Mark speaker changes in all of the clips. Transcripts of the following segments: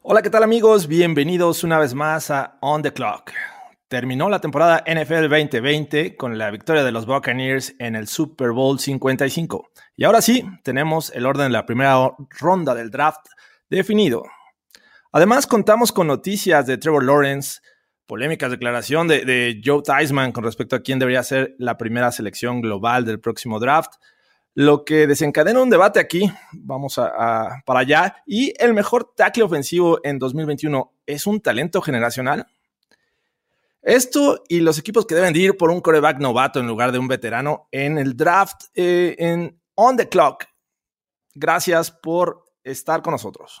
Speaker 1: Hola, ¿qué tal amigos? Bienvenidos una vez más a On the Clock. Terminó la temporada NFL 2020 con la victoria de los Buccaneers en el Super Bowl 55. Y ahora sí, tenemos el orden de la primera ronda del draft definido. Además, contamos con noticias de Trevor Lawrence, polémicas declaración de, de Joe Theismann con respecto a quién debería ser la primera selección global del próximo draft lo que desencadena un debate aquí, vamos a, para allá, y el mejor tackle ofensivo en 2021 es un talento generacional. Esto y los equipos que deben ir por un coreback novato en lugar de un veterano en el draft eh, en On the Clock. Gracias por estar con nosotros.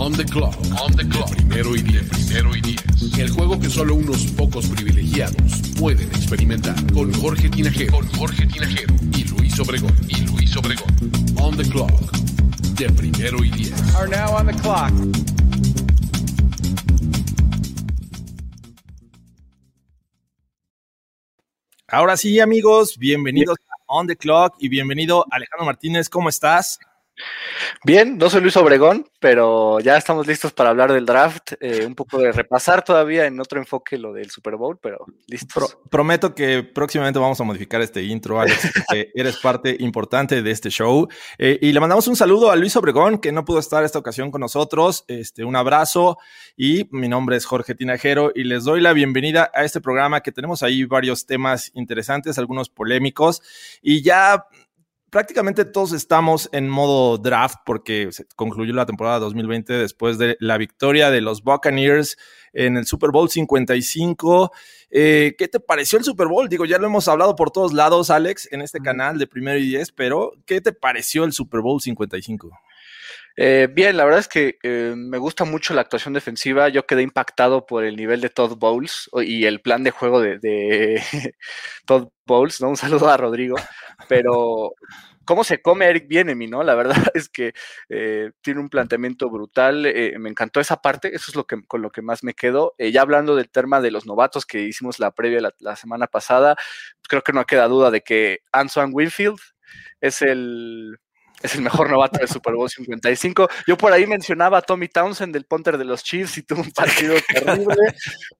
Speaker 2: On the clock. On the clock. Primero y diez. Primero y diez. El juego que solo unos pocos privilegiados pueden experimentar. Con Jorge Tinajero. Con Jorge Tinajero. Y Luis Obregón. Y Luis Obregón. On the clock. De primero y diez.
Speaker 3: Are now on the clock.
Speaker 1: Ahora sí, amigos, bienvenidos a On the Clock y bienvenido Alejandro Martínez. ¿Cómo estás?
Speaker 4: Bien, no soy Luis Obregón, pero ya estamos listos para hablar del draft. Eh, un poco de repasar todavía en otro enfoque lo del Super Bowl, pero listos.
Speaker 1: prometo que próximamente vamos a modificar este intro, Alex, porque eres parte importante de este show. Eh, y le mandamos un saludo a Luis Obregón, que no pudo estar esta ocasión con nosotros. Este, un abrazo. Y mi nombre es Jorge Tinajero y les doy la bienvenida a este programa que tenemos ahí varios temas interesantes, algunos polémicos. Y ya prácticamente todos estamos en modo draft porque se concluyó la temporada 2020 después de la victoria de los Buccaneers en el Super Bowl 55. Eh, ¿Qué te pareció el Super Bowl? Digo, ya lo hemos hablado por todos lados, Alex, en este canal de primero y diez, pero ¿qué te pareció el Super Bowl 55?
Speaker 4: Eh, bien, la verdad es que eh, me gusta mucho la actuación defensiva. Yo quedé impactado por el nivel de Todd Bowles y el plan de juego de, Todd Bowles. ¿no? Un saludo a Rodrigo. Pero cómo se come Eric Bienemi, ¿no? La verdad es que eh, tiene un planteamiento brutal. me encantó esa parte. Eso es lo que, con lo que más me quedo. ya hablando del tema de los novatos que hicimos la previa la, la semana pasada, creo que no queda duda de que Antoine Winfield es el es el mejor novato de Super Bowl 55. Yo por ahí mencionaba a Tommy Townsend del punter de los Chiefs y tuvo un partido terrible,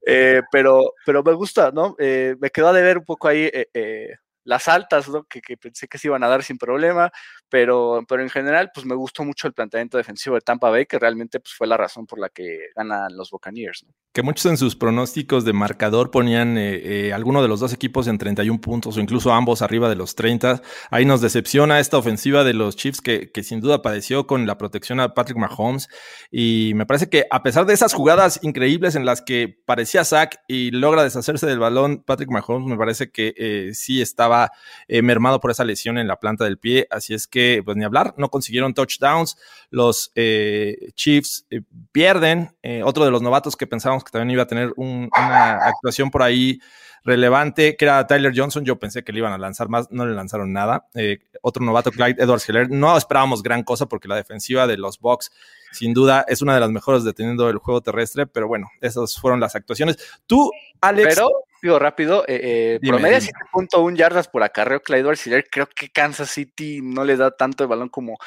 Speaker 4: eh, pero, pero me gusta, ¿no? Eh, me quedó de ver un poco ahí eh, las altas, ¿no? Que, pensé que se iban a dar sin problema, pero, pero en general, pues me gustó mucho el planteamiento defensivo de Tampa Bay, que realmente pues, fue la razón por la que ganan los Buccaneers.
Speaker 1: Que muchos en sus pronósticos de marcador ponían eh, eh, alguno de los dos equipos en 31 puntos o incluso ambos arriba de los 30. Ahí nos decepciona esta ofensiva de los Chiefs que, que sin duda padeció con la protección a Patrick Mahomes. Y me parece que a pesar de esas jugadas increíbles en las que parecía sack y logra deshacerse del balón, Patrick Mahomes me parece que eh, sí estaba eh, mermado por esa lesión en la planta del pie, así es que, pues ni hablar, no consiguieron touchdowns, los eh, Chiefs eh, pierden, otro de los novatos que pensábamos que también iba a tener una actuación por ahí relevante, que era Tyler Johnson. Yo pensé que le iban a lanzar más, no le lanzaron nada. otro novato, Clyde Edwards Heller. No esperábamos gran cosa porque la defensiva de los Bucks, sin duda, es una de las mejores deteniendo el juego terrestre. Pero bueno, esas fueron las actuaciones. Tú, Alex.
Speaker 4: Digo rápido, eh, eh promedio 7.1 yardas por acarreo Clyde Siller. Creo que Kansas City no le da tanto el balón como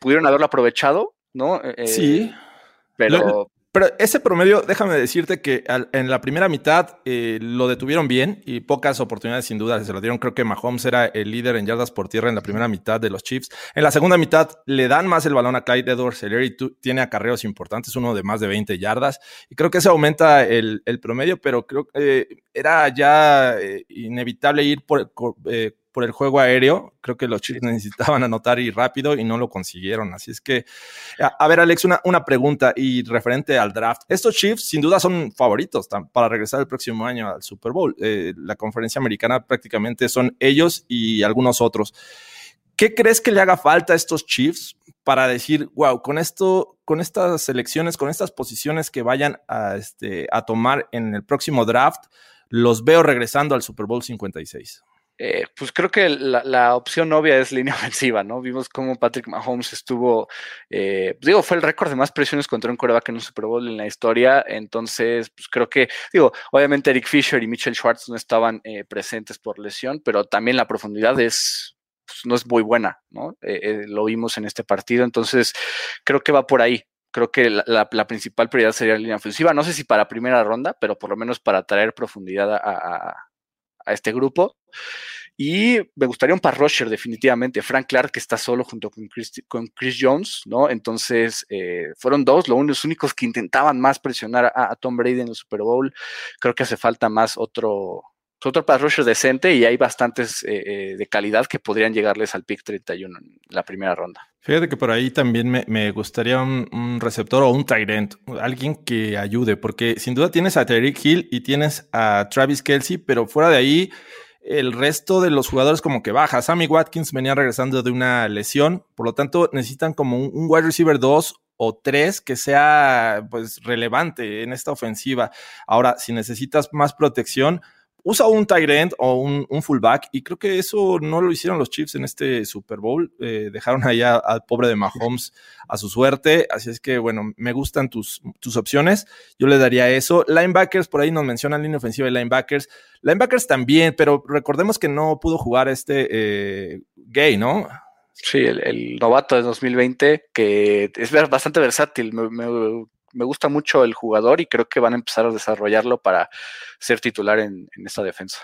Speaker 4: pudieron haberlo aprovechado, ¿no?
Speaker 1: Eh, sí. Pero, pero ese promedio, déjame decirte que en la primera mitad eh, lo detuvieron bien y pocas oportunidades sin duda se lo dieron. Creo que Mahomes era el líder en yardas por tierra en la primera mitad de los Chiefs. En la segunda mitad le dan más el balón a Clyde Edwards y tiene acarreos importantes, uno de más de 20 yardas. Y creo que eso aumenta el, promedio, pero creo que eh, era ya eh, inevitable ir por por el juego aéreo. Creo que los Chiefs necesitaban anotar y rápido y no lo consiguieron. Así es que, a, ver, Alex, una, una, pregunta y referente al draft. Estos Chiefs sin duda son favoritos para regresar el próximo año al Super Bowl. Eh, la conferencia americana prácticamente son ellos y algunos otros. ¿Qué crees que le haga falta a estos Chiefs para decir, wow, con esto, con estas selecciones, con estas posiciones que vayan a, este, a tomar en el próximo draft, los veo regresando al Super Bowl 56.
Speaker 4: Eh, pues creo que la, opción obvia es línea ofensiva, ¿no? Vimos cómo Patrick Mahomes estuvo, eh, digo, fue el récord de más presiones contra un coreback en un Super Bowl en la historia, entonces, pues creo que, digo, obviamente Eric Fisher y Mitchell Schwartz no estaban eh, presentes por lesión, pero también la profundidad es, pues, no es muy buena, ¿no? lo vimos en este partido, entonces creo que va por ahí. Creo que la, principal prioridad sería la línea ofensiva. No sé si para primera ronda, pero por lo menos para traer profundidad a este grupo. Y me gustaría un par rusher, definitivamente. Frank Clark, que está solo junto con Chris, con Chris Jones, ¿no? Entonces, eh, fueron dos los únicos que intentaban más presionar a, Tom Brady en el Super Bowl. Creo que hace falta más otro, otro pass rusher decente y hay bastantes eh, eh, de calidad que podrían llegarles al pick 31 en la primera ronda.
Speaker 1: Fíjate que por ahí también me, gustaría un, receptor o un end, alguien que ayude, porque sin duda tienes a Tyreek Hill y tienes a Travis Kelsey, pero fuera de ahí el resto de los jugadores como que baja. Sammy Watkins venía regresando de una lesión, por lo tanto necesitan como un, un wide receiver 2 o 3 que sea pues relevante en esta ofensiva. Ahora, si necesitas más protección, usa un tight end o un, fullback y creo que eso no lo hicieron los Chiefs en este Super Bowl. Eh, dejaron allá al pobre de Mahomes a su suerte. Así es que, bueno, me gustan tus, tus opciones. Yo le daría eso. Linebackers, por ahí nos mencionan línea ofensiva de linebackers. Linebackers también, pero recordemos que no pudo jugar este eh, gay, ¿no?
Speaker 4: Sí, el, novato de 2020, que es bastante versátil. me, me gusta mucho el jugador y creo que van a empezar a desarrollarlo para ser titular en, esta defensa.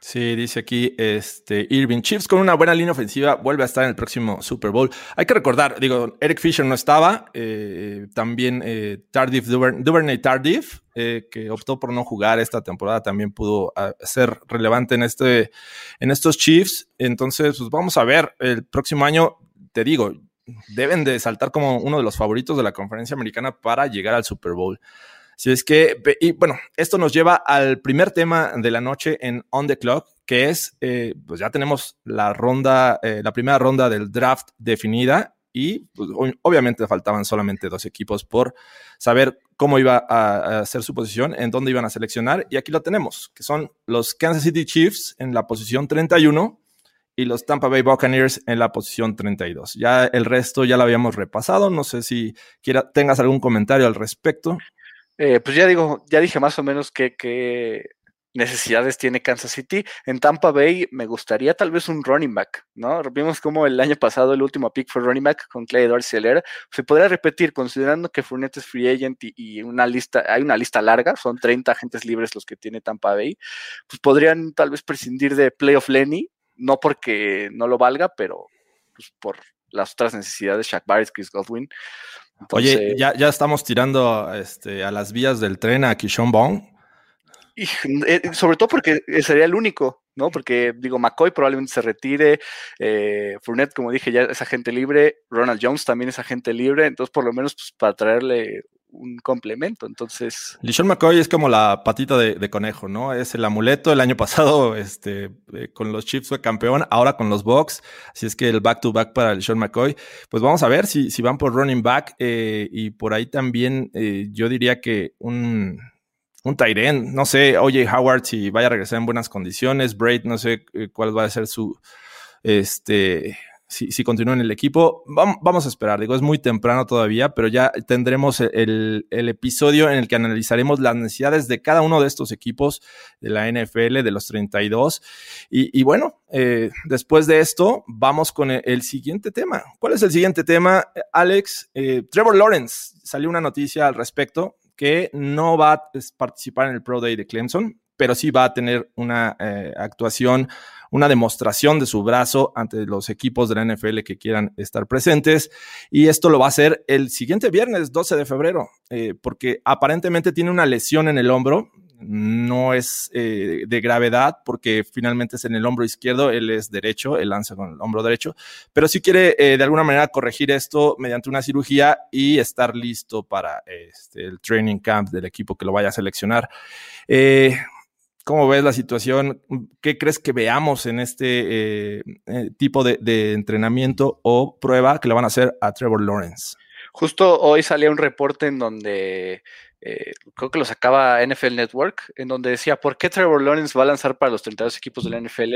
Speaker 1: Sí, dice aquí este Irving Chiefs con una buena línea ofensiva vuelve a estar en el próximo Super Bowl. Hay que recordar, digo, Eric Fisher no estaba, eh, también eh, Tardif Duvernay Tardif, eh, que optó por no jugar esta temporada, también pudo ah, ser relevante en este, en estos Chiefs. Entonces, pues vamos a ver el próximo año. Te digo, deben de saltar como uno de los favoritos de la conferencia americana para llegar al Super Bowl. Si es que, y bueno, esto nos lleva al primer tema de la noche en On the Clock, que es, eh, pues ya tenemos la ronda, eh, la primera ronda del draft definida y pues, obviamente faltaban solamente dos equipos por saber cómo iba a, a, ser su posición, en dónde iban a seleccionar. Y aquí lo tenemos, que son los Kansas City Chiefs en la posición 31 y los Tampa Bay Buccaneers en la posición 32. Ya el resto ya lo habíamos repasado. No sé si quiera, tengas algún comentario al respecto.
Speaker 4: Eh, pues ya digo, ya dije más o menos qué, necesidades tiene Kansas City. En Tampa Bay me gustaría tal vez un running back, ¿no? Vimos como el año pasado el último pick fue running back con Clay Dorsey Se podría repetir, considerando que Fournette es free agent y, una lista, hay una lista larga, son 30 agentes libres los que tiene Tampa Bay, pues podrían tal vez prescindir de Playoff Lenny no porque no lo valga, pero pues, por las otras necesidades, Shaq Barrett, Chris Godwin.
Speaker 1: Oye, ya, ya estamos tirando este, a las vías del tren a Kishon Bong.
Speaker 4: Y, eh, sobre todo porque sería el único, ¿no? Porque, digo, McCoy probablemente se retire, eh, Fournette, como dije, ya es agente libre, Ronald Jones también es agente libre, entonces por lo menos pues, para traerle un complemento. Entonces.
Speaker 1: Lishon McCoy es como la patita de, conejo, ¿no? Es el amuleto. El año pasado, este, eh, con los Chiefs fue campeón, ahora con los Bucks. Así es que el back to back para Lishon McCoy. Pues vamos a ver si, si van por running back. Eh, y por ahí también eh, yo diría que un. Un Tyren, no sé, oye Howard si vaya a regresar en buenas condiciones, Braid, no sé cuál va a ser su, este, si, si continúa en el equipo. Vamos, a esperar, digo, es muy temprano todavía, pero ya tendremos el, episodio en el que analizaremos las necesidades de cada uno de estos equipos de la NFL, de los 32. Y, y bueno, eh, después de esto, vamos con el, siguiente tema. ¿Cuál es el siguiente tema, Alex? Eh, Trevor Lawrence, salió una noticia al respecto que no va a participar en el Pro Day de Clemson, pero sí va a tener una eh, actuación una demostración de su brazo ante los equipos de la NFL que quieran estar presentes. Y esto lo va a hacer el siguiente viernes, 12 de febrero, eh, porque aparentemente tiene una lesión en el hombro. No es eh, de gravedad porque finalmente es en el hombro izquierdo, él es derecho, él lanza con el hombro derecho, pero si quiere eh, de alguna manera corregir esto mediante una cirugía y estar listo para este, el training camp del equipo que lo vaya a seleccionar. ¿Cómo ves la situación? ¿Qué crees que veamos en este eh, eh, tipo de, entrenamiento o prueba que le van a hacer a Trevor Lawrence?
Speaker 4: Justo hoy salía un reporte en donde eh, creo que lo sacaba NFL Network, en donde decía, ¿por qué Trevor Lawrence va a lanzar para los 32 equipos de la NFL?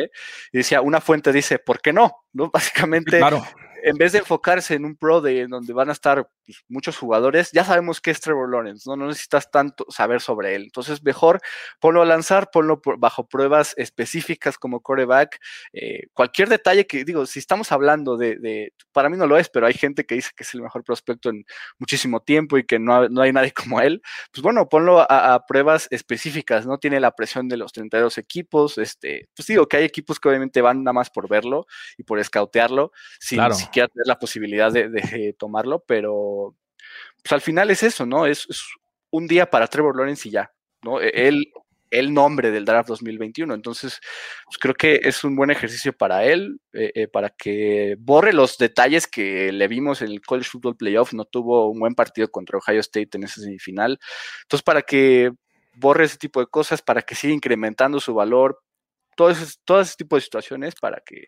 Speaker 4: Y decía, una fuente dice, ¿por qué no? ¿No? Básicamente, claro en vez de enfocarse en un Pro Day en donde van a estar pues, muchos jugadores, ya sabemos que es Trevor Lawrence, ¿no? no necesitas tanto saber sobre él. Entonces, mejor ponlo a lanzar, ponlo bajo pruebas específicas como coreback. Eh, cualquier detalle que, digo, si estamos hablando de, para mí no lo es, pero hay gente que dice que es el mejor prospecto en muchísimo tiempo y que no, no hay nadie como él, pues bueno, ponlo a, pruebas específicas, no tiene la presión de los 32 equipos, este, pues digo que hay equipos que obviamente van nada más por verlo y por escautearlo, sin, claro siquiera tener la posibilidad de, tomarlo, pero pues al final es eso, ¿no? Es, un día para Trevor Lawrence y ya, ¿no? E, él, el nombre del draft 2021. Entonces, pues creo que es un buen ejercicio para él, eh, eh, para que borre los detalles que le vimos en el College Football Playoff. No tuvo un buen partido contra Ohio State en esa semifinal. Entonces, para que borre ese tipo de cosas, para que siga incrementando su valor, todo ese, todo ese tipo de situaciones, para que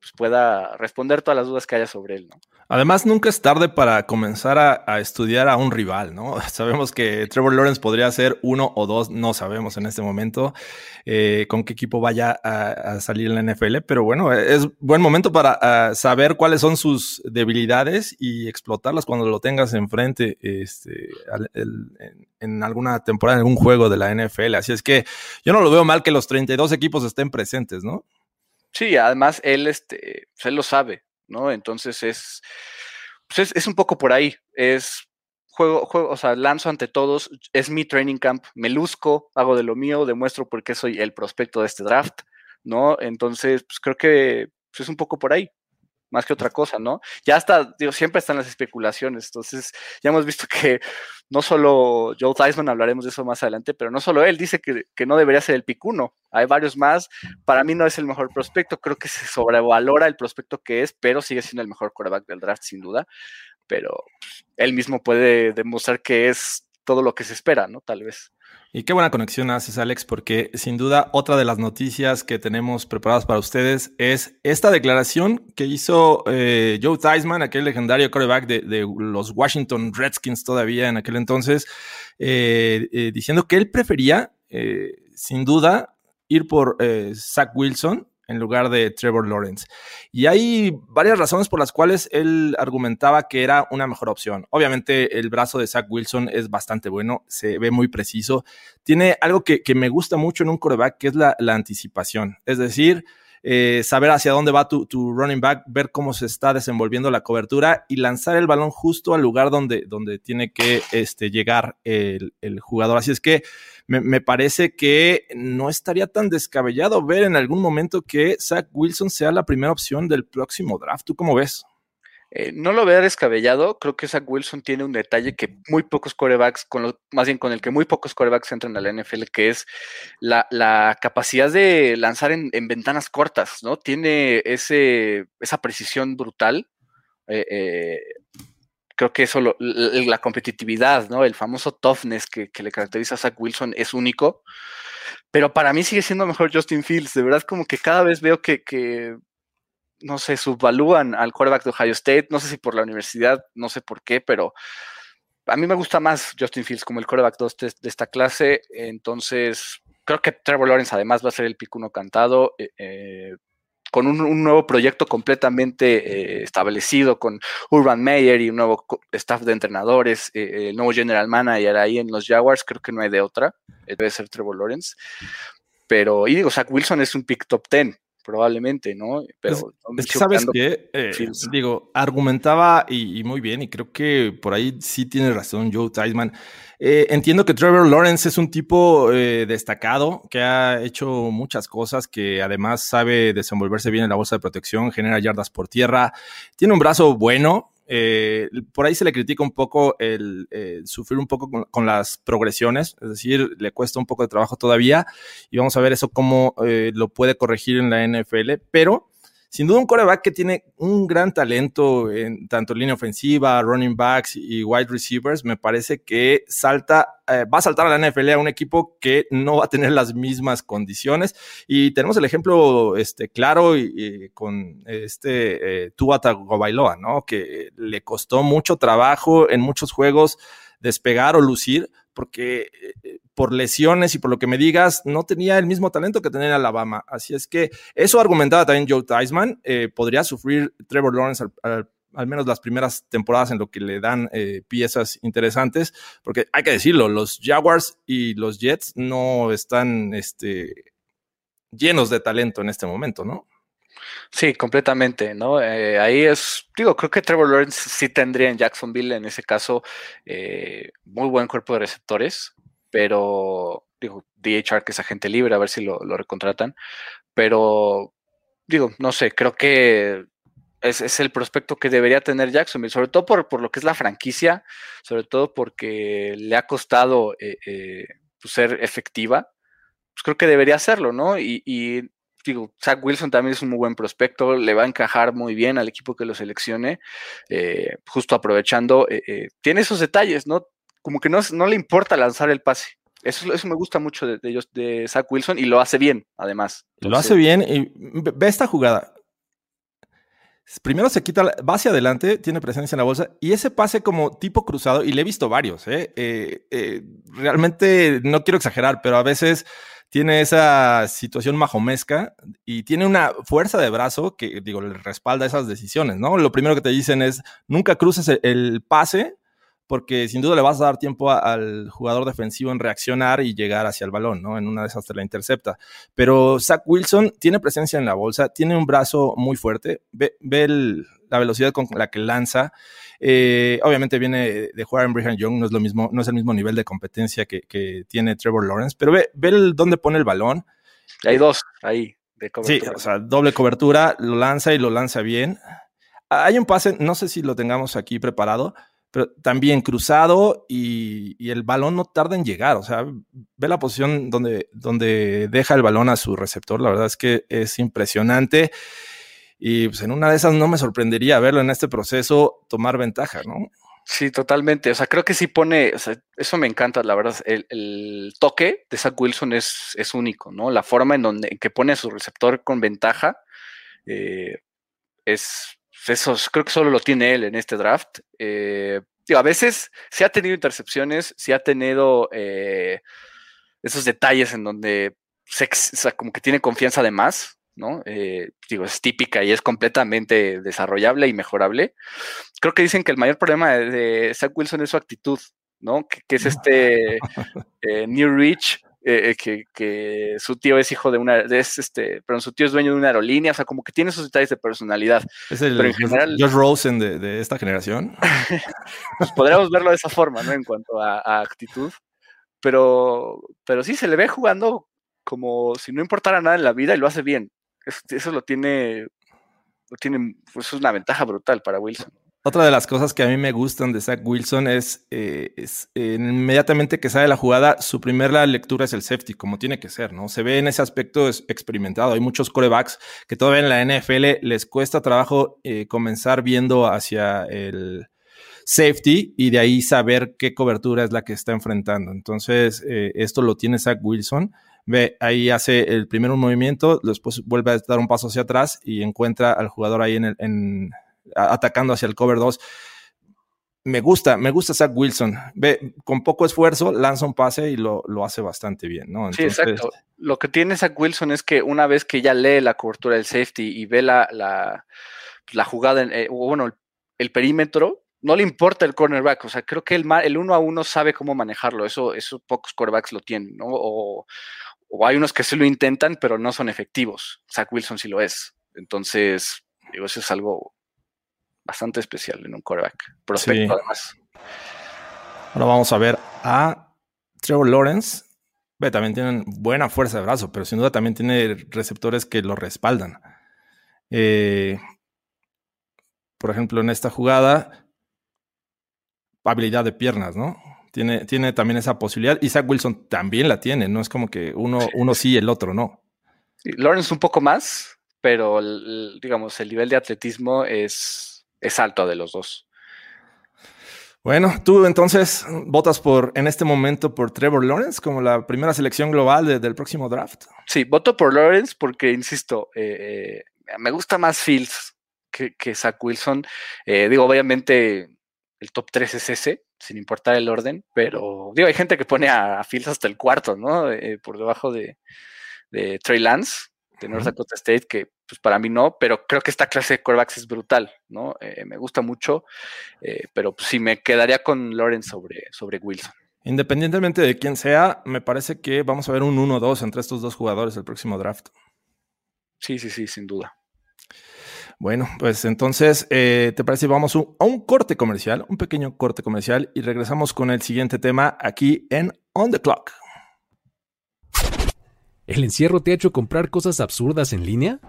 Speaker 4: pues, pueda responder todas las dudas que haya sobre él, ¿no?
Speaker 1: Además, nunca es tarde para comenzar a, estudiar a un rival, ¿no? Sabemos que Trevor Lawrence podría ser uno o dos, no sabemos en este momento eh, con qué equipo vaya a, salir en la NFL, pero bueno, es buen momento para saber cuáles son sus debilidades y explotarlas cuando lo tengas enfrente este, en, en, alguna temporada, en algún juego de la NFL. Así es que yo no lo veo mal que los 32 equipos estén presentes, ¿no?
Speaker 4: Sí, además él, este, pues, él lo sabe, ¿no? Entonces es, pues es, un poco por ahí. Es juego, juego, o sea, lanzo ante todos, es mi training camp, me luzco, hago de lo mío, demuestro por qué soy el prospecto de este draft, ¿no? Entonces, pues creo que pues, es un poco por ahí más que otra cosa, ¿no? Ya está, digo, siempre están las especulaciones, entonces ya hemos visto que no solo Joe Theismann, hablaremos de eso más adelante, pero no solo él dice que, no debería ser el picuno, hay varios más, para mí no es el mejor prospecto, creo que se sobrevalora el prospecto que es, pero sigue siendo el mejor quarterback del draft sin duda, pero él mismo puede demostrar que es todo lo que se espera, ¿no? Tal vez.
Speaker 1: Y qué buena conexión haces, Alex, porque sin duda otra de las noticias que tenemos preparadas para ustedes es esta declaración que hizo eh, Joe Theismann, aquel legendario quarterback de, los Washington Redskins todavía en aquel entonces, eh, eh, diciendo que él prefería, sin duda, ir por Zach Wilson en lugar de Trevor Lawrence. Y hay varias razones por las cuales él argumentaba que era una mejor opción. Obviamente el brazo de Zach Wilson es bastante bueno, se ve muy preciso. Tiene algo que, me gusta mucho en un coreback, que es la, la anticipación. Es decir, eh, saber hacia dónde va tu, running back, ver cómo se está desenvolviendo la cobertura y lanzar el balón justo al lugar donde, donde tiene que este, llegar el, jugador. Así es que me, parece que no estaría tan descabellado ver en algún momento que Zach Wilson sea la primera opción del próximo draft. ¿Tú cómo ves?
Speaker 4: Eh, no lo veo descabellado. Creo que Zach Wilson tiene un detalle que muy pocos corebacks, con lo, más bien con el que muy pocos corebacks entran a la NFL, que es la, capacidad de lanzar en, ventanas cortas, ¿no? Tiene esa precisión brutal. Eh, eh, creo que eso, la, competitividad, ¿no? El famoso toughness que, le caracteriza a Zach Wilson es único. Pero para mí sigue siendo mejor Justin Fields. De verdad, como que cada vez veo que no sé, subvalúan al quarterback de Ohio State, no sé si por la universidad, no sé por qué, pero a mí me gusta más Justin Fields como el quarterback 2 de, esta clase, entonces creo que Trevor Lawrence además va a ser el picuno cantado, eh, eh, con un, nuevo proyecto completamente eh, establecido, con Urban Meyer y un nuevo staff de entrenadores, el nuevo general manager ahí en los Jaguars, creo que no hay de otra, debe ser Trevor Lawrence. Pero, y digo, Zach Wilson es un pick top 10, probablemente, ¿no?
Speaker 1: Pero es, que sabes que, eh, digo, argumentaba y, muy bien, y creo que por ahí sí tiene razón Joe Theismann. Eh, entiendo que Trevor Lawrence es un tipo eh, destacado que ha hecho muchas cosas, que además sabe desenvolverse bien en la bolsa de protección, genera yardas por tierra, tiene un brazo bueno, eh, por ahí se le critica un poco el eh, sufrir un poco con, las progresiones, es decir, le cuesta un poco de trabajo todavía y vamos a ver eso cómo eh, lo puede corregir en la NFL, pero sin duda un coreback que tiene un gran talento en tanto línea ofensiva, running backs y wide receivers, me parece que salta, eh, va a saltar a la NFL a un equipo que no va a tener las mismas condiciones. Y tenemos el ejemplo este, claro y, con este eh, Tua Tagovailoa, ¿no? Que le costó mucho trabajo en muchos juegos despegar o lucir porque eh, por lesiones y por lo que me digas, no tenía el mismo talento que tenía en Alabama. Así es que eso argumentaba también Joe Theismann. Eh, podría sufrir Trevor Lawrence al, menos las primeras temporadas en lo que le dan eh, piezas interesantes, porque hay que decirlo, los Jaguars y los Jets no están este, llenos de talento en este momento, ¿no?
Speaker 4: Sí, completamente, ¿no? Eh, ahí es, digo, creo que Trevor Lawrence sí tendría en Jacksonville, en ese caso, muy buen cuerpo de receptores, pero, digo, DHR que es agente libre, a ver si lo, recontratan, pero, digo, no sé, creo que es, el prospecto que debería tener Jacksonville, sobre todo por, lo que es la franquicia, sobre todo porque le ha costado eh, pues, ser efectiva, pues creo que debería hacerlo, ¿no? Y, digo, Zach Wilson también es un muy buen prospecto, le va a encajar muy bien al equipo que lo seleccione, eh, justo aprovechando, eh, eh, tiene esos detalles, ¿no? Como que no, no, le importa lanzar el pase. Eso, eso me gusta mucho de, ellos, de Zach Wilson, y lo hace bien, además.
Speaker 1: lo hace bien, y ve esta jugada. Primero se quita, va hacia adelante, tiene presencia en la bolsa y ese pase como tipo cruzado, y le he visto varios, realmente no quiero exagerar, pero a veces tiene esa situación majomesca y tiene una fuerza de brazo que, digo, le respalda esas decisiones, ¿no? Lo primero que te dicen es, nunca cruces el, pase porque sin duda le vas a dar tiempo al jugador defensivo en reaccionar y llegar hacia el balón, ¿no? En una de esas te la intercepta. Pero Zach Wilson tiene presencia en la bolsa, tiene un brazo muy fuerte, ve, la velocidad con la que lanza eh, obviamente viene de jugar en Brigham Young, no es lo mismo, no es el mismo nivel de competencia que, tiene Trevor Lawrence, pero ve, ve dónde pone el balón.
Speaker 4: Hay dos ahí
Speaker 1: de cobertura. Sí, o sea, doble cobertura, lo lanza y lo lanza bien. Hay un pase, no sé si lo tengamos aquí preparado, pero también cruzado y, el balón no tarda en llegar. O sea, ve la posición donde, donde deja el balón a su receptor. La verdad es que es impresionante. Y pues en una de esas no me sorprendería verlo en este proceso tomar ventaja, ¿no?
Speaker 4: Sí, totalmente. O sea, creo que sí pone, eso me encanta, la verdad. El, toque de Zach Wilson es, es, único, ¿no? La forma en donde que pone a su receptor con ventaja eh, es, eso creo que solo lo tiene él en este draft. Eh, a veces sí ha tenido intercepciones, sí ha tenido eh, esos detalles en donde se, como que tiene confianza de más, ¿no? Eh, digo, es típica y es completamente desarrollable y mejorable. Creo que dicen que el mayor problema de, Zach Wilson es su actitud, ¿no? Que, es este eh, New Rich, eh, que, su tío es hijo de una, es este, pero su tío es dueño de una aerolínea, o sea, como que tiene esos detalles de personalidad.
Speaker 1: Es el pero en general, Josh Rosen de, esta generación.
Speaker 4: pues podríamos verlo de esa forma, ¿no? En cuanto a, a actitud. Pero, pero sí, se le ve jugando como si no importara nada en la vida y lo hace bien eso lo tiene, lo tiene, pues, es una ventaja brutal para Wilson.
Speaker 1: Otra de las cosas que a mí me gustan de Zach Wilson es, eh, inmediatamente que sale la jugada, su primera lectura es el safety, como tiene que ser, ¿no? Se ve en ese aspecto experimentado. Hay muchos corebacks que todavía en la NFL les cuesta trabajo eh, comenzar viendo hacia el safety y de ahí saber qué cobertura es la que está enfrentando. Entonces, eh, esto lo tiene Zach Wilson ve, ahí hace el primer movimiento, después vuelve a dar un paso hacia atrás y encuentra al jugador ahí en, el, en atacando hacia el cover 2. Me gusta, me gusta Zach Wilson. Ve, con poco esfuerzo lanza un pase y lo, hace bastante bien, ¿no?
Speaker 4: sí, exacto. Lo que tiene Zach Wilson es que una vez que ya lee la cobertura del safety y ve la, la, jugada, eh, bueno, el, perímetro, no le importa el cornerback. O sea, creo que el, el uno a uno sabe cómo manejarlo. Eso, eso pocos cornerbacks lo tienen, ¿no? O, o hay unos que sí lo intentan, pero no son efectivos. Zach Wilson sí lo es. Entonces, digo, eso es algo bastante especial en un quarterback. Prospecto, además.
Speaker 1: Ahora vamos a ver a Trevor Lawrence. Ve, también tienen buena fuerza de brazo, pero sin duda también tiene receptores que lo respaldan. Eh, por ejemplo, en esta jugada, habilidad de piernas, ¿no? Tiene, también esa posibilidad. Zach Wilson también la tiene, no es como que uno, uno sí y el otro no.
Speaker 4: Lawrence un poco más, pero digamos, el nivel de atletismo es, es alto de los dos.
Speaker 1: Bueno, tú entonces votas por, en este momento, por Trevor Lawrence como la primera selección global del próximo draft.
Speaker 4: Sí, voto por Lawrence porque, insisto, eh, eh, me gusta más Fields que, que Zach Wilson. Eh, digo, obviamente el top 3 es ese, sin importar el orden, pero digo, hay gente que pone a, Fields hasta el cuarto, ¿no? Por debajo de, Trey Lance, de North Dakota State, que pues para mí no, pero creo que esta clase de quarterbacks es brutal, ¿no? Eh, me gusta mucho, eh, pero pues, sí me quedaría con Lawrence sobre, sobre Wilson.
Speaker 1: Independientemente de quién sea, me parece que vamos a ver un 1-2 entre estos dos jugadores el próximo draft.
Speaker 4: Sí, sí, sí, sin duda.
Speaker 1: Bueno, pues entonces, eh, ¿te parece? Vamos a un corte comercial, un pequeño corte comercial y regresamos con el siguiente tema aquí en On the Clock.
Speaker 3: ¿El encierro te ha hecho comprar cosas absurdas en línea?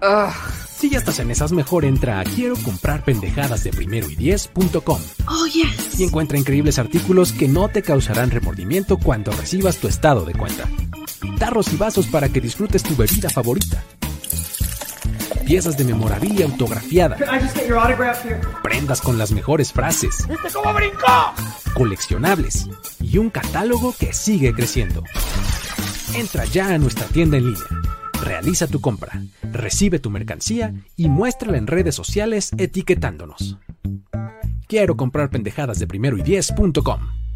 Speaker 3: Si ya estás en esas, mejor entra a quiero comprar pendejadas de primero y diez.com.
Speaker 5: Oh, yes.
Speaker 3: Y encuentra increíbles artículos que no te causarán remordimiento cuando recibas tu estado de cuenta. Tarros y vasos para que disfrutes tu bebida favorita piezas de memorabilia autografiada, prendas con las mejores frases, cómo brincó? coleccionables y un catálogo que sigue creciendo. Entra ya a nuestra tienda en línea, realiza tu compra, recibe tu mercancía y muéstrala en redes sociales etiquetándonos. Quiero comprar pendejadas de primero y diez.com.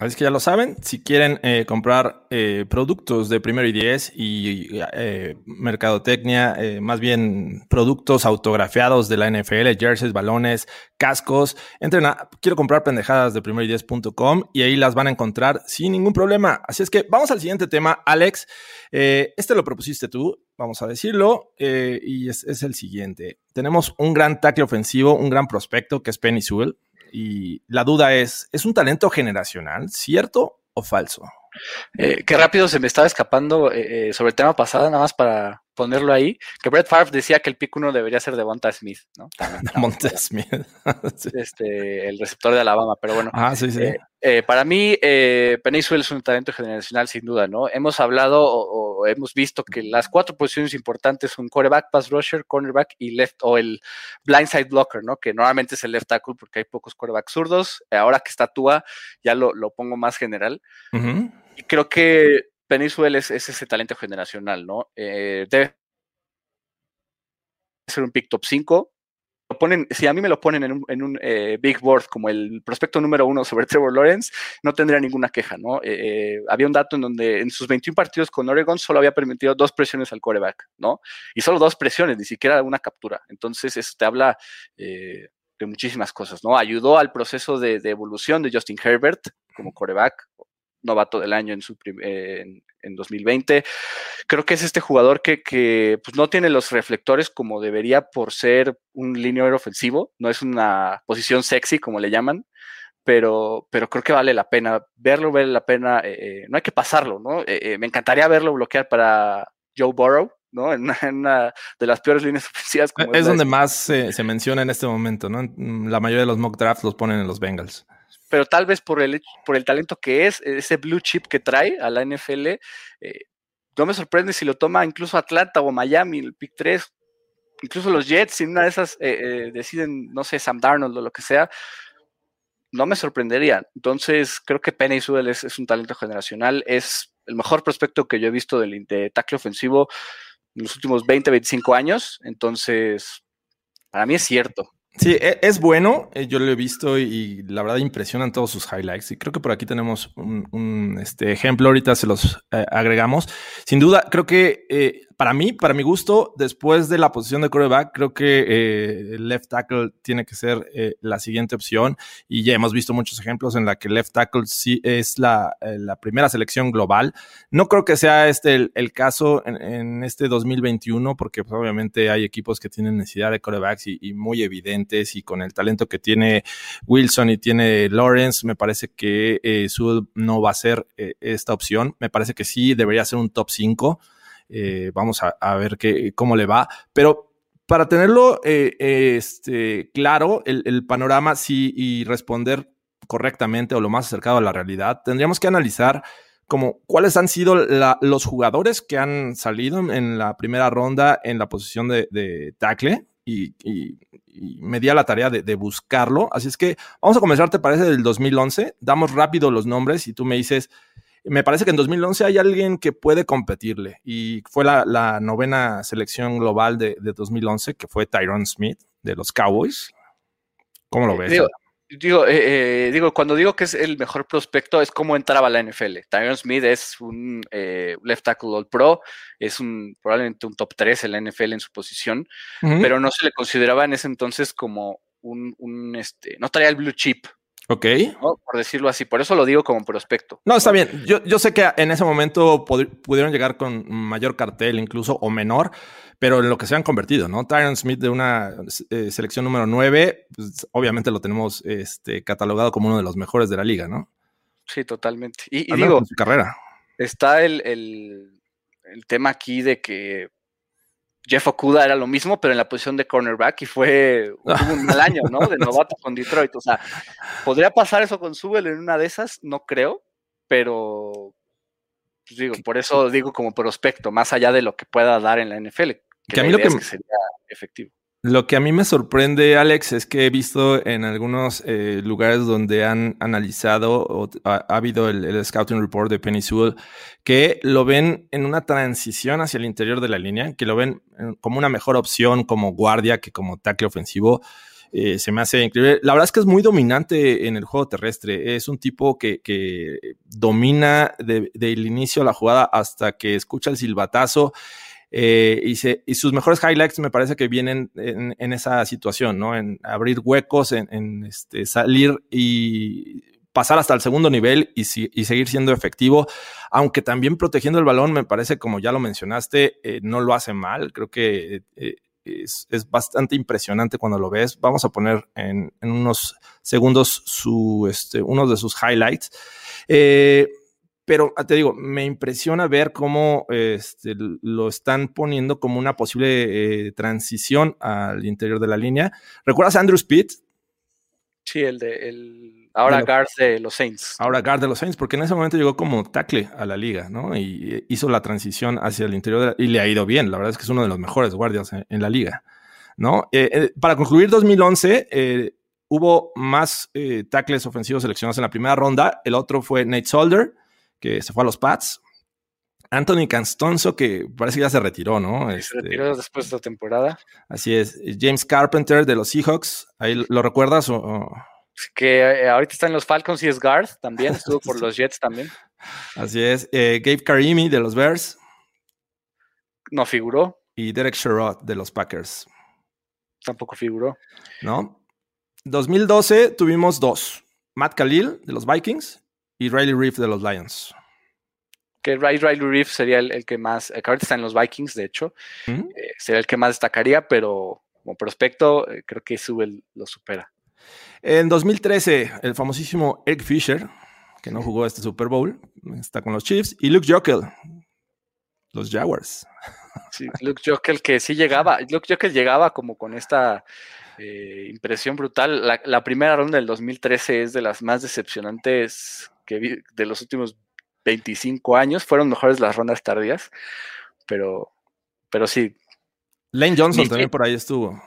Speaker 1: Así que ya lo saben, si quieren eh, comprar eh, productos de primero y diez y eh, mercadotecnia, más bien productos autografiados de la NFL, jerseys, balones, cascos, entren a quiero comprar pendejadas de primero y diez.com y ahí las van a encontrar sin ningún problema. Así es que vamos al siguiente tema, Alex. este lo propusiste tú, vamos a decirlo, y es, es, el siguiente. Tenemos un gran tackle ofensivo, un gran prospecto que es Penny Sewell y la duda es, ¿es un talento generacional, cierto o falso?
Speaker 4: Eh, qué rápido se me estaba escapando eh, eh, sobre el tema pasado, nada más para ponerlo ahí, que Brett Favre decía que el pick uno debería ser de Monta Smith, ¿no?
Speaker 1: Monta Smith.
Speaker 4: este, el receptor de Alabama, pero bueno.
Speaker 1: Ah, sí, sí.
Speaker 4: para mí, eh, es un talento generacional, sin duda, ¿no? Hemos hablado o, hemos visto que las cuatro posiciones importantes son quarterback, pass rusher, cornerback y left, o el blindside blocker, ¿no? Que normalmente es el left tackle porque hay pocos quarterbacks zurdos. Ahora que está Tua, ya lo, pongo más general. Y creo que Peninsuel es, ese talento generacional, ¿no? Eh, debe ser un pick top 5. Lo ponen, si a mí me lo ponen en un, eh, big board como el prospecto número uno sobre Trevor Lawrence, no tendría ninguna queja, ¿no? Eh, había un dato en donde en sus 21 partidos con Oregon solo había permitido dos presiones al quarterback, ¿no? Y solo dos presiones, ni siquiera una captura. Entonces, eso te habla de muchísimas cosas, ¿no? Ayudó al proceso de, de evolución de Justin Herbert como quarterback, novato del año en, su en, 2020. Creo que es este jugador que, pues, no tiene los reflectores como debería por ser un linear ofensivo, no es una posición sexy como le llaman, pero, pero creo que vale la pena verlo, vale la pena, eh, eh, no hay que pasarlo, ¿no? Eh, me encantaría verlo bloquear para Joe Burrow, ¿no? En una, de las peores líneas ofensivas.
Speaker 1: es, donde más se menciona en este momento, ¿no? La mayoría de los mock drafts los ponen en los Bengals
Speaker 4: pero tal vez por el, por el talento que es, ese blue chip que trae a la NFL, eh, no me sorprende si lo toma incluso Atlanta o Miami, el pick 3, incluso los Jets, si una de esas eh, eh, deciden, no sé, Sam Darnold o lo que sea, no me sorprendería. Entonces, creo que Penny Sewell es, un talento generacional, es el mejor prospecto que yo he visto del, de tackle ofensivo en los últimos 20, 25 años. Entonces, para mí es cierto.
Speaker 1: Sí, e, es bueno, eh, yo lo he visto y, la verdad impresionan todos sus highlights. Y creo que por aquí tenemos un, este, ejemplo, ahorita se los eh, agregamos. Sin duda, creo que eh, para mí, para mi gusto, después de la posición de quarterback, creo que eh, el left tackle tiene que ser eh, la siguiente opción. Y ya hemos visto muchos ejemplos en la que left tackle sí es la, eh, primera selección global. No creo que sea este el, caso en, este 2021, porque pues, obviamente hay equipos que tienen necesidad de quarterbacks y, muy evidentes. Y con el talento que tiene Wilson y tiene Lawrence, me parece que eh, no va a ser esta opción. Me parece que sí debería ser un top 5. Eh, vamos a, ver qué, cómo le va. Pero para tenerlo eh, este, claro, el, panorama sí y responder correctamente o lo más acercado a la realidad, tendríamos que analizar como cuáles han sido los jugadores que han salido en la primera ronda en la posición de, tackle y, me di a la tarea de, de, buscarlo. Así es que vamos a comenzar, ¿te parece? Del 2011. Damos rápido los nombres y tú me dices me parece que en 2011 hay alguien que puede competirle y fue la, novena selección global de, 2011, que fue Tyron Smith. de los Cowboys. ¿Cómo lo ves?
Speaker 4: Digo, eh, eh, digo, cuando digo que es el mejor prospecto, es como entraba a la NFL. Tyron Smith es un eh, left tackle all pro, es un probablemente un top 3 en la NFL en su posición, pero no se le consideraba en ese entonces como un, un este, no traía el blue chip,
Speaker 1: Ok.
Speaker 4: Por decirlo así. Por eso lo digo como prospecto.
Speaker 1: No, está bien. Yo, yo sé que en ese momento pudieron llegar con mayor cartel incluso o menor, pero en lo que se han convertido, ¿no? Tyron Smith de una eh, selección número 9, pues, obviamente lo tenemos este, catalogado como uno de los mejores de la liga, ¿no?
Speaker 4: Sí, totalmente. Y, digo,
Speaker 1: su carrera.
Speaker 4: Está el, el, el tema aquí de que Jeff Okuda era lo mismo, pero en la posición de cornerback y fue un mal año, ¿no? De novato con Detroit. O sea, ¿podría pasar eso con Subel en una de esas? No creo, pero pues digo, por eso digo como prospecto, más allá de lo que pueda dar en la NFL, que, a mí lo que, sería efectivo.
Speaker 1: Lo que a mí me sorprende, Alex, es que he visto en algunos eh, lugares donde han analizado o ha, habido el, Scouting Report de Penny Sewell, que lo ven en una transición hacia el interior de la línea, que lo ven eh, como una mejor opción como guardia que como tackle ofensivo. Eh, se me hace increíble. La verdad es que es muy dominante en el juego terrestre. Es un tipo que, domina del de, inicio la jugada hasta que escucha el silbatazo eh, y, sus mejores highlights me parece que vienen en, esa situación, ¿no? En abrir huecos, en, este, salir y pasar hasta el segundo nivel y, seguir siendo efectivo, aunque también protegiendo el balón, me parece, como ya lo mencionaste, eh, no lo hace mal. Creo que eh, es, bastante impresionante cuando lo ves. Vamos a poner en, unos segundos su, este, uno de sus highlights. Pero ah, te digo, me impresiona ver cómo este, lo están poniendo como una posible eh, transición al interior de la línea. ¿Recuerdas a Andrew Speed?
Speaker 4: Sí, el de el ahora guard de los Saints.
Speaker 1: Ahora guard de los Saints, porque en ese momento llegó como tackle a la liga, ¿no? Y eh, hizo la transición hacia el interior de la, y le ha ido bien. La verdad es que es uno de los mejores guardias en, la liga, ¿no? Eh, para concluir 2011, hubo más tackles ofensivos seleccionados en la primera ronda. El otro fue Nate Solder que se fue a los Pats. Anthony Castonzo, que parece que ya se retiró, ¿no?
Speaker 4: Se este, retiró después de la temporada.
Speaker 1: Así es. James Carpenter de los Seahawks, ¿ahí lo recuerdas? O,
Speaker 4: Que eh, ahorita está en los Falcons y es guard también, estuvo por los Jets también.
Speaker 1: Así es. Eh, Gabe Karimi de los Bears.
Speaker 4: No figuró.
Speaker 1: Y Derek Sherrod de los Packers.
Speaker 4: Tampoco figuró.
Speaker 1: ¿No? 2012 tuvimos dos. Matt Khalil de los Vikings y Riley Reef de los Lions.
Speaker 4: Que Riley Reef sería el, que más, que ahorita está en los Vikings, de hecho, eh, sería el que más destacaría, pero como prospecto eh, creo que sube lo supera.
Speaker 1: En 2013, el famosísimo Eric Fisher, que no jugó este Super Bowl, está con los Chiefs, y Luke Jokel, los Jaguars.
Speaker 4: Sí, Luke Jokel que sí llegaba, Luke Jokel llegaba como con esta eh, impresión brutal. La, la, primera ronda del 2013 es de las más decepcionantes que de los últimos 25 años. Fueron mejores las rondas tardías, pero, pero sí.
Speaker 1: Lane Johnson también por ahí estuvo.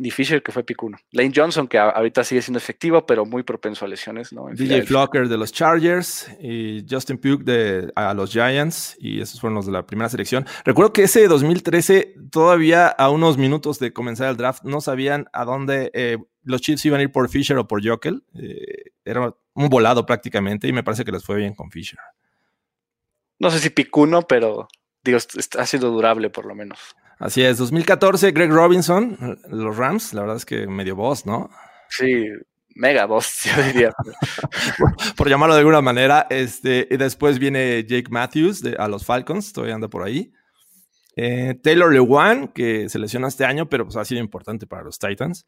Speaker 4: Ni Fisher, que fue picuno. Lane Johnson, que ahorita sigue siendo efectivo, pero muy propenso a lesiones, ¿no?
Speaker 1: DJ Flocker de los Chargers y Justin Pugh de a los Giants, y esos fueron los de la primera selección. Recuerdo que ese 2013, todavía a unos minutos de comenzar el draft, no sabían a dónde eh, los Chiefs iban a ir por Fisher o por Jokel. Eh, era un volado prácticamente, y me parece que les fue bien con Fisher.
Speaker 4: No sé si picuno, pero digo, ha sido durable por lo menos.
Speaker 1: Así es, 2014, Greg Robinson, los Rams, la verdad es que medio boss, ¿no?
Speaker 4: Sí, mega boss, yo diría.
Speaker 1: por, llamarlo de alguna manera. Este, y después viene Jake Matthews de, a los Falcons, todavía anda por ahí. Eh, Taylor Lewan, que se lesionó este año, pero pues ha sido importante para los Titans.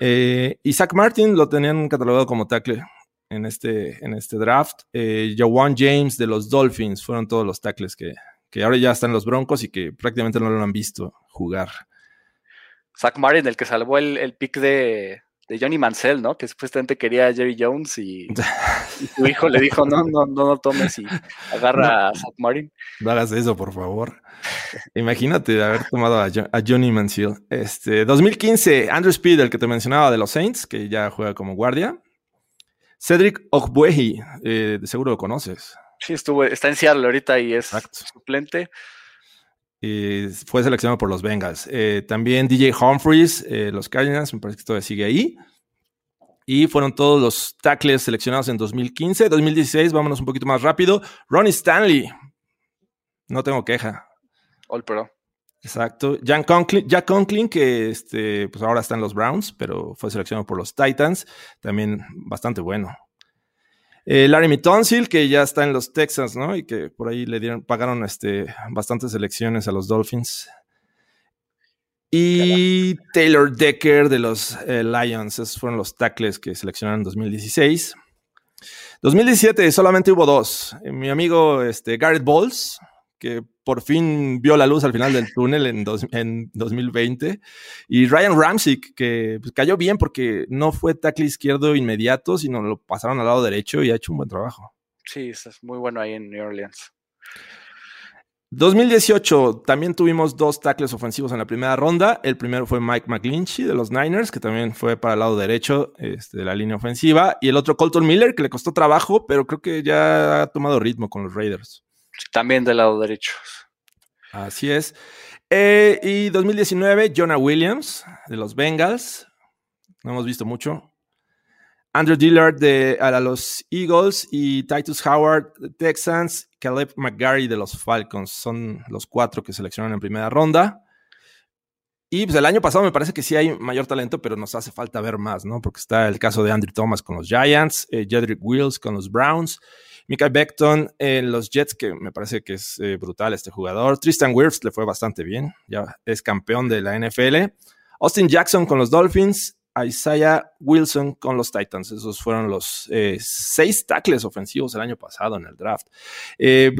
Speaker 1: Eh, y Zach Martin lo tenían catalogado como tackle en este, en este draft. Eh, Jawan James de los Dolphins fueron todos los tackles que, que ahora ya están los Broncos y que prácticamente no lo han visto jugar.
Speaker 4: Zach Martin, el que salvó el, pick de, Johnny Mansell, ¿no? Que supuestamente quería a Jerry Jones y, su hijo le dijo, no, no, no, no tomes y agarra a Zach Martin.
Speaker 1: No hagas eso, por favor. Imagínate haber tomado a, Johnny Mansell. Este, 2015, Andrew Speed, el que te mencionaba de los Saints, que ya juega como guardia. Cedric Ogbuehi, eh, de seguro lo conoces.
Speaker 4: Sí, estuvo, está en Seattle ahorita y es suplente.
Speaker 1: fue seleccionado por los Bengals. Eh, también DJ Humphries, eh, los Cardinals, me parece que todavía sigue ahí. Y fueron todos los tackles seleccionados en 2015. 2016, vámonos un poquito más rápido. Ronnie Stanley. No tengo queja.
Speaker 4: All Pro.
Speaker 1: Exacto. Jack Conklin, Jack Conklin, que este, pues ahora está en los Browns, pero fue seleccionado por los Titans. También bastante bueno. Eh, Larry Mitonsil, que ya está en los Texans, ¿no? Y que por ahí le dieron, pagaron este, bastantes elecciones a los Dolphins. Y Taylor Decker de los eh, Lions, esos fueron los tackles que seleccionaron en 2016. 2017 solamente hubo dos. Mi amigo este, Garrett Bowles, que por fin vio la luz al final del túnel en, 2020. Y Ryan Ramsey, que pues, cayó bien porque no fue tackle izquierdo inmediato, sino lo pasaron al lado derecho y ha hecho un buen trabajo.
Speaker 4: Sí, es muy bueno ahí en New Orleans.
Speaker 1: 2018 también tuvimos dos tackles ofensivos en la primera ronda. El primero fue Mike McGlinchey de los Niners, que también fue para el lado derecho este, de la línea ofensiva. Y el otro Colton Miller, que le costó trabajo, pero creo que ya ha tomado ritmo con los Raiders.
Speaker 4: También del lado derecho.
Speaker 1: Así es. Eh, y 2019, Jonah Williams, de los Bengals. No hemos visto mucho. Andrew Dillard de a los Eagles y Titus Howard de Texans, Caleb McGarry de los Falcons. Son los cuatro que seleccionaron en primera ronda. Y pues el año pasado me parece que sí hay mayor talento, pero nos hace falta ver más, ¿no? Porque está el caso de Andrew Thomas con los Giants, eh, Jedrick Wills con los Browns Mika Beckton en los Jets, que me parece que es eh, brutal este jugador. Tristan Wirfs le fue bastante bien, ya es campeón de la NFL. Austin Jackson con los Dolphins. Isaiah Wilson con los Titans. Esos fueron los eh, seis tackles ofensivos el año pasado en el draft. Eh,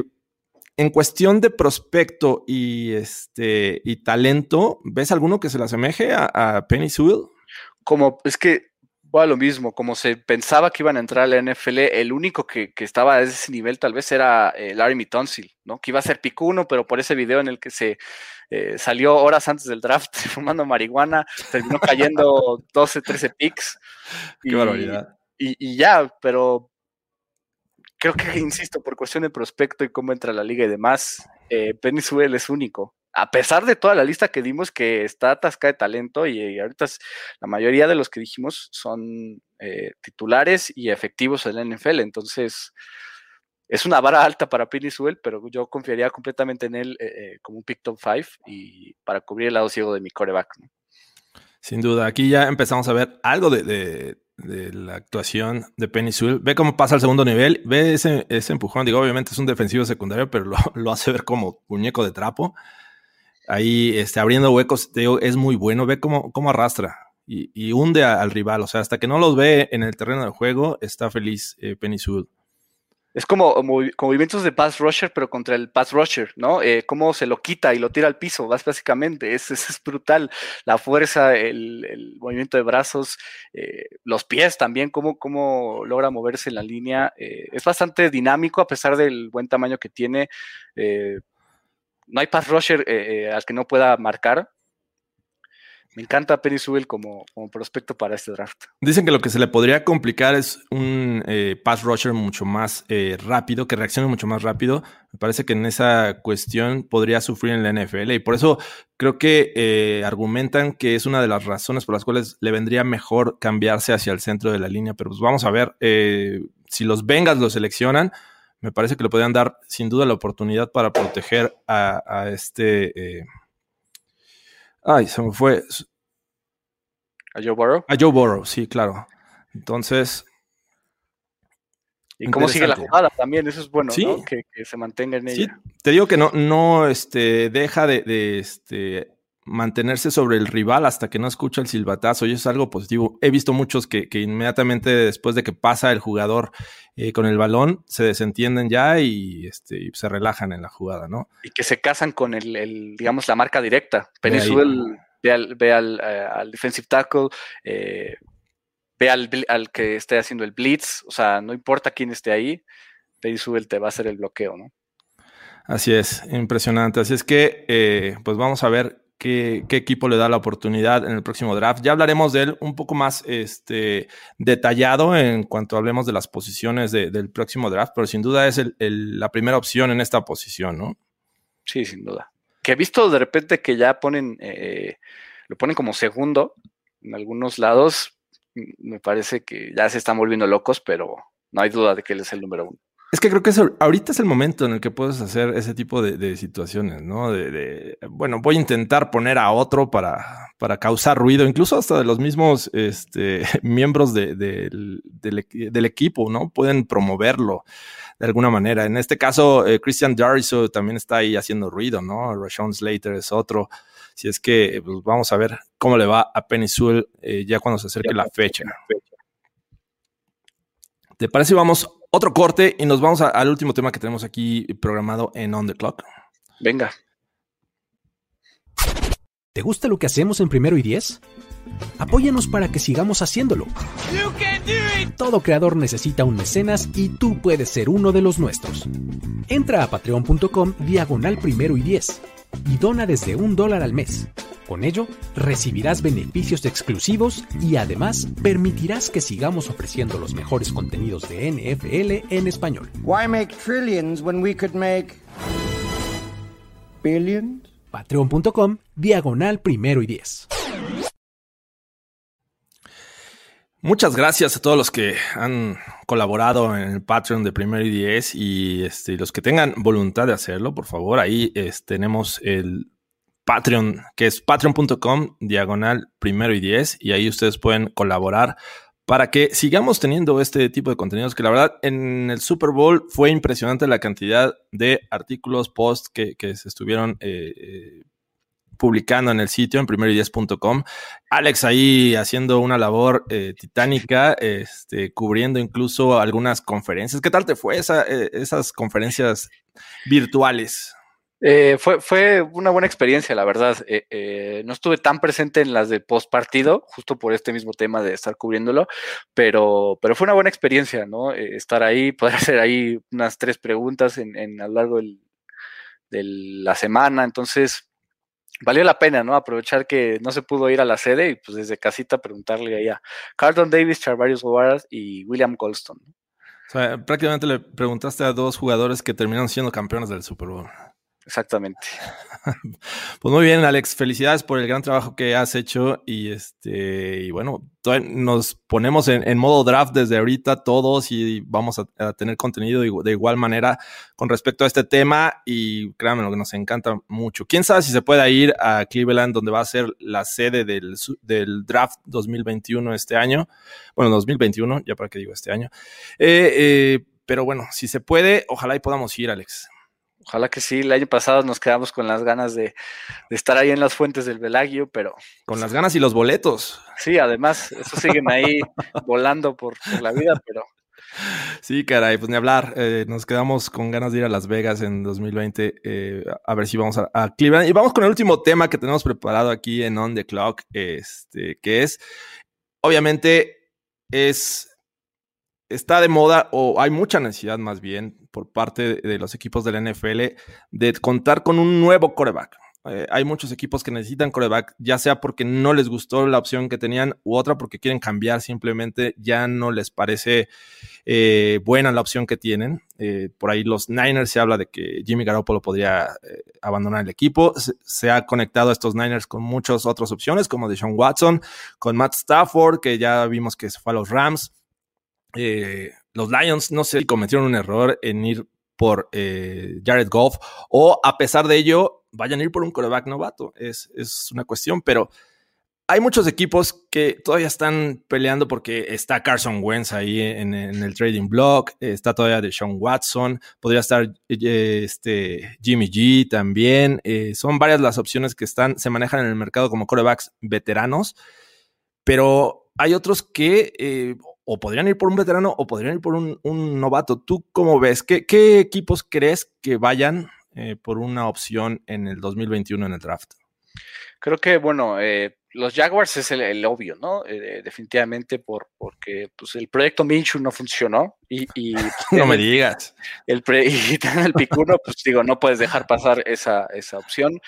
Speaker 1: en cuestión de prospecto y, este, y talento, ¿ves alguno que se le asemeje a, a Penny Sewell?
Speaker 4: Como es que bueno, lo mismo, como se pensaba que iban a entrar a la NFL, el único que, estaba a ese nivel tal vez era eh, Larry Mitonsil, ¿no? Que iba a ser pico uno, pero por ese video en el que se eh, salió horas antes del draft fumando marihuana, terminó cayendo 12, 13 picks.
Speaker 1: Qué barbaridad.
Speaker 4: Y, ya, pero creo que, insisto, por cuestión de prospecto y cómo entra la liga y demás, eh, Penny es único a pesar de toda la lista que dimos que está atascada de talento y, ahorita la mayoría de los que dijimos son eh, titulares y efectivos en NFL, entonces es una vara alta para Penny pero yo confiaría completamente en él eh, eh, como un pick top 5 y para cubrir el lado ciego de mi coreback.
Speaker 1: Sin duda, aquí ya empezamos a ver algo de, la actuación de Penny Sewell. Ve cómo pasa al segundo nivel, ve ese, empujón. Digo, obviamente es un defensivo secundario, pero lo, lo hace ver como muñeco de trapo ahí este, abriendo huecos, es muy bueno, ve cómo, cómo arrastra y, hunde al rival, o sea, hasta que no los ve en el terreno de juego, está feliz eh, Penny Sewell.
Speaker 4: Es como, movimientos de pass rusher, pero contra el pass rusher, ¿no? Eh, cómo se lo quita y lo tira al piso, básicamente. Es, es, brutal. La fuerza, el, movimiento de brazos, eh, los pies también, cómo, cómo logra moverse en la línea. es bastante dinámico a pesar del buen tamaño que tiene no hay pass rusher eh, eh, al que no pueda marcar. Me encanta Penny Sewell como, prospecto para este draft.
Speaker 1: Dicen que lo que se le podría complicar es un eh, pass rusher mucho más rápido, que reaccione mucho más rápido. Me parece que en esa cuestión podría sufrir en la NFL y por eso creo que argumentan que es una de las razones por las cuales le vendría mejor cambiarse hacia el centro de la línea. Pero pues vamos a ver si los Bengals lo seleccionan me parece que le podrían dar sin duda la oportunidad para proteger a, este... Eh, ay, se me fue.
Speaker 4: ¿A Joe Burrow?
Speaker 1: A Joe Burrow, sí, claro. Entonces...
Speaker 4: Y cómo sigue la jugada también, eso es bueno, ¿no? Que, se mantenga en ella.
Speaker 1: Sí, te digo que no, no este, deja de, de este, mantenerse sobre el rival hasta que no escucha el silbatazo y eso es algo positivo. He visto muchos que, inmediatamente después de que pasa el jugador eh, con el balón se desentienden ya y, este, se relajan en la jugada, ¿no?
Speaker 4: Y que se casan con el, digamos, la marca directa. Península ve, al, ve eh, al, defensive tackle, eh, ve al, al, que esté haciendo el blitz, o sea, no importa quién esté ahí, Península te va a hacer el bloqueo, ¿no?
Speaker 1: Así es, impresionante. Así es que, pues vamos a ver qué, equipo le da la oportunidad en el próximo draft. Ya hablaremos de él un poco más este, detallado en cuanto hablemos de las posiciones del próximo draft, pero sin duda es la primera opción en esta posición, ¿no?
Speaker 4: Sí, sin duda. que he visto de repente que ya ponen, eh, lo ponen como segundo en algunos lados, me parece que ya se están volviendo locos, pero no hay duda de que él es el número uno.
Speaker 1: Es que creo que ahorita es el momento en el que puedes hacer ese tipo de, situaciones, ¿no? De, bueno, voy a intentar poner a otro para, para causar ruido, incluso hasta de los mismos este, miembros del, equipo, ¿no? Pueden promoverlo de alguna manera. En este caso, eh, Christian Dariso también está ahí haciendo ruido, ¿no? Rashawn Slater es otro. Si es que pues, vamos a ver cómo le va a Sewell eh, ya cuando se acerque la fecha. ¿Te parece vamos otro corte y nos vamos al último tema que tenemos aquí programado en On the Clock.
Speaker 4: Venga.
Speaker 3: ¿Te gusta lo que hacemos en primero y diez? Apóyanos para que sigamos haciéndolo. Todo creador necesita un mecenas y tú puedes ser uno de los nuestros. Entra a patreon.com diagonal primero y diez y dona desde un dólar al mes. Con ello, recibirás beneficios exclusivos y además permitirás que sigamos ofreciendo los mejores contenidos de NFL en español.
Speaker 5: Why make trillions when we could make billions?
Speaker 3: Patreon.com, diagonal primero y diez.
Speaker 1: Muchas gracias a todos los que han colaborado en el Patreon de Primero y Diez y este, los que tengan voluntad de hacerlo, por favor, ahí este, tenemos el Patreon, que es patreon.com diagonal primero y diez, y ahí ustedes pueden colaborar para que sigamos teniendo este tipo de contenidos que la verdad en el Super Bowl fue impresionante la cantidad de artículos, posts que, se estuvieron eh, eh, publicando en el sitio en primero y Alex ahí haciendo una labor eh, titánica, este, cubriendo incluso algunas conferencias. ¿Qué tal te fue esa, esas conferencias virtuales?
Speaker 4: Eh, fue, fue una buena experiencia, la verdad. Eh, eh, no estuve tan presente en las de post partido, justo por este mismo tema de estar cubriéndolo, pero, pero fue una buena experiencia, ¿no? estar ahí, poder hacer ahí unas tres preguntas en a lo largo de la semana. Entonces, valió la pena, ¿no? Aprovechar que no se pudo ir a la sede y pues desde casita preguntarle ahí a Carlton Davis, Charvarius Guevara y William Colston.
Speaker 1: O sea, prácticamente le preguntaste a dos jugadores que terminaron siendo campeones del Super Bowl.
Speaker 4: Exactamente.
Speaker 1: Pues muy bien, Alex. Felicidades por el gran trabajo que has hecho. Y este, y bueno, nos ponemos en, modo draft desde ahorita todos y vamos a, tener contenido de igual manera con respecto a este tema. Y créanme, lo que nos encanta mucho. Quién sabe si se pueda ir a Cleveland, donde va a ser la sede del, del draft 2021 este año. Bueno, 2021, ya para qué digo este año. Eh, eh, pero bueno, si se puede, ojalá y podamos ir, Alex.
Speaker 4: Ojalá que sí. El año pasado nos quedamos con las ganas de, estar ahí en las fuentes del Velagio, pero.
Speaker 1: Con las ganas y los boletos.
Speaker 4: Sí, además, eso siguen ahí volando por, la vida, pero.
Speaker 1: Sí, caray, pues ni hablar. Eh, nos quedamos con ganas de ir a Las Vegas en 2020. Eh, a ver si vamos a, a, Cleveland. Y vamos con el último tema que tenemos preparado aquí en On the Clock, este, que es, obviamente, es está de moda o hay mucha necesidad más bien por parte de los equipos de la NFL de contar con un nuevo coreback. Eh, hay muchos equipos que necesitan coreback, ya sea porque no les gustó la opción que tenían u otra porque quieren cambiar simplemente, ya no les parece eh, buena la opción que tienen. Eh, por ahí los Niners se habla de que Jimmy Garoppolo podría abandonar el equipo. Se, ha conectado a estos Niners con muchas otras opciones como Deshaun Watson, con Matt Stafford, que ya vimos que se fue a los Rams. Eh, los Lions no sé si cometieron un error en ir por eh, Jared Goff o a pesar de ello vayan a ir por un coreback novato. Es, una cuestión, pero hay muchos equipos que todavía están peleando porque está Carson Wentz ahí en, el trading block, está todavía Deshaun Watson, podría estar eh, este, Jimmy G también. son varias las opciones que están, se manejan en el mercado como corebacks veteranos, pero hay otros que o podrían ir por un veterano o podrían ir por un, novato. ¿Tú cómo ves? ¿Qué, equipos crees que vayan eh, por una opción en el 2021 en el draft?
Speaker 4: Creo que, bueno, eh, los Jaguars es el, obvio, ¿no? Eh, definitivamente por, porque pues, el proyecto Minshew no funcionó y...
Speaker 1: Pues, no me digas.
Speaker 4: El y el picuno, pues digo, no puedes dejar pasar esa, esa opción.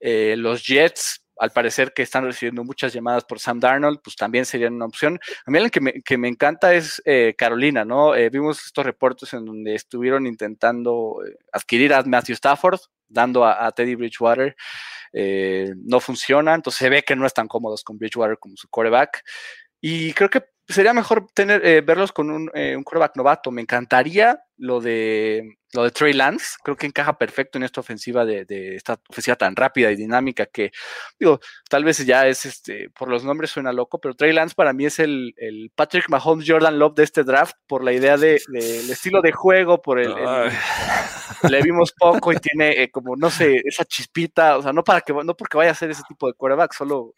Speaker 4: los Jets, al parecer que están recibiendo muchas llamadas por Sam Darnold, pues también sería una opción. A mí el que me, que me encanta es eh, Carolina, ¿no? Eh, vimos estos reportes en donde estuvieron intentando eh, adquirir a Matthew Stafford, dando a, Teddy Bridgewater no funciona, entonces se ve que no están cómodos con Bridgewater como su quarterback. Y creo que sería mejor tener, eh, verlos con un, eh, un quarterback novato. Me encantaría lo de lo de Trey Lance. Creo que encaja perfecto en esta ofensiva de, esta ofensiva tan rápida y dinámica que, digo, tal vez ya es este, por los nombres suena loco, pero Trey Lance para mí es el, Patrick Mahomes Jordan Love de este draft por la idea del de, estilo de juego, por el, le vimos poco y tiene eh, como no sé esa chispita, o sea, no para que no porque vaya a ser ese tipo de quarterback, solo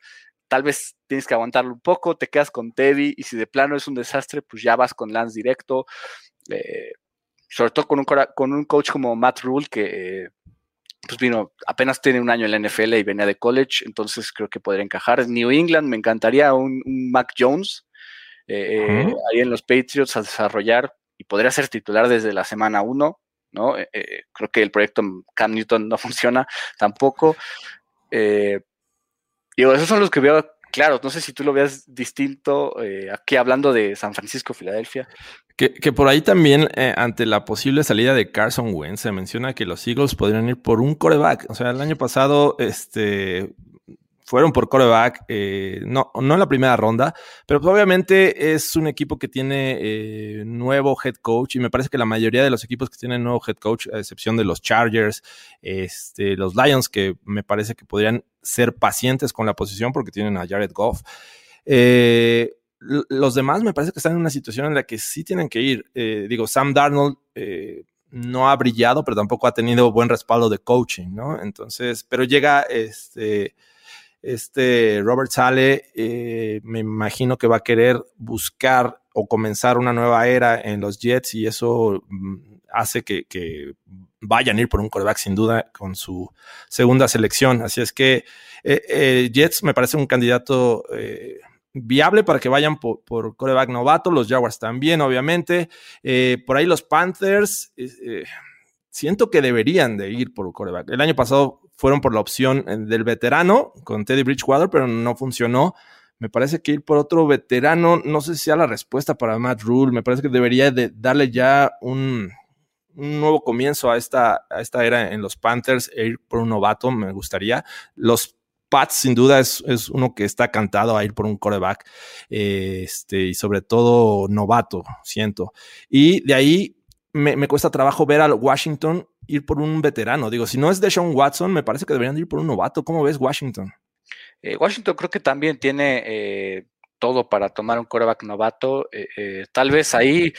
Speaker 4: tal vez tienes que aguantarlo un poco, te quedas con Teddy y si de plano es un desastre, pues ya vas con Lance directo. Eh, sobre todo con un, con un coach como Matt Rule, que pues vino, apenas tiene un año en la NFL y venía de college, entonces creo que podría encajar. New England, me encantaría un, Mac Jones eh, ahí en los Patriots a desarrollar y podría ser titular desde la semana 1, ¿no? Eh, creo que el proyecto Cam Newton no funciona tampoco. Digo, esos son los que veo claro. No sé si tú lo veas distinto eh, aquí hablando de San Francisco, Filadelfia.
Speaker 1: Que, por ahí también, eh, ante la posible salida de Carson Wentz, se menciona que los Eagles podrían ir por un coreback. O sea, el año pasado, este, fueron por coreback, eh, no, no en la primera ronda, pero pues, obviamente es un equipo que tiene eh, nuevo head coach y me parece que la mayoría de los equipos que tienen nuevo head coach, a excepción de los Chargers, este, los Lions, que me parece que podrían ser pacientes con la posición porque tienen a Jared Goff. Eh, los demás me parece que están en una situación en la que sí tienen que ir. digo, Sam Darnold no ha brillado, pero tampoco ha tenido buen respaldo de coaching, ¿no? Entonces, pero llega este este Robert Sale eh, me imagino que va a querer buscar o comenzar una nueva era en los Jets y eso mm, hace que, vayan a ir por un coreback sin duda con su segunda selección. Así es que eh, eh, Jets me parece un candidato viable para que vayan por, por, coreback novato, los Jaguars también, obviamente. por ahí los Panthers, siento que deberían de ir por coreback. El año pasado fueron por la opción eh, del veterano con Teddy Bridgewater, pero no funcionó. Me parece que ir por otro veterano, no sé si sea la respuesta para Matt Rule. Me parece que debería de darle ya un, nuevo comienzo a esta, a esta era en los Panthers e ir por un novato, me gustaría. Los Pats, sin duda, es, uno que está cantado a ir por un coreback, este, y sobre todo novato, siento. Y de ahí me, me cuesta trabajo ver al Washington ir por un veterano. Digo, si no es Deshaun Watson, me parece que deberían ir por un novato. ¿Cómo ves Washington?
Speaker 4: Eh, Washington creo que también tiene eh, todo para tomar un coreback novato. Eh, tal vez ahí,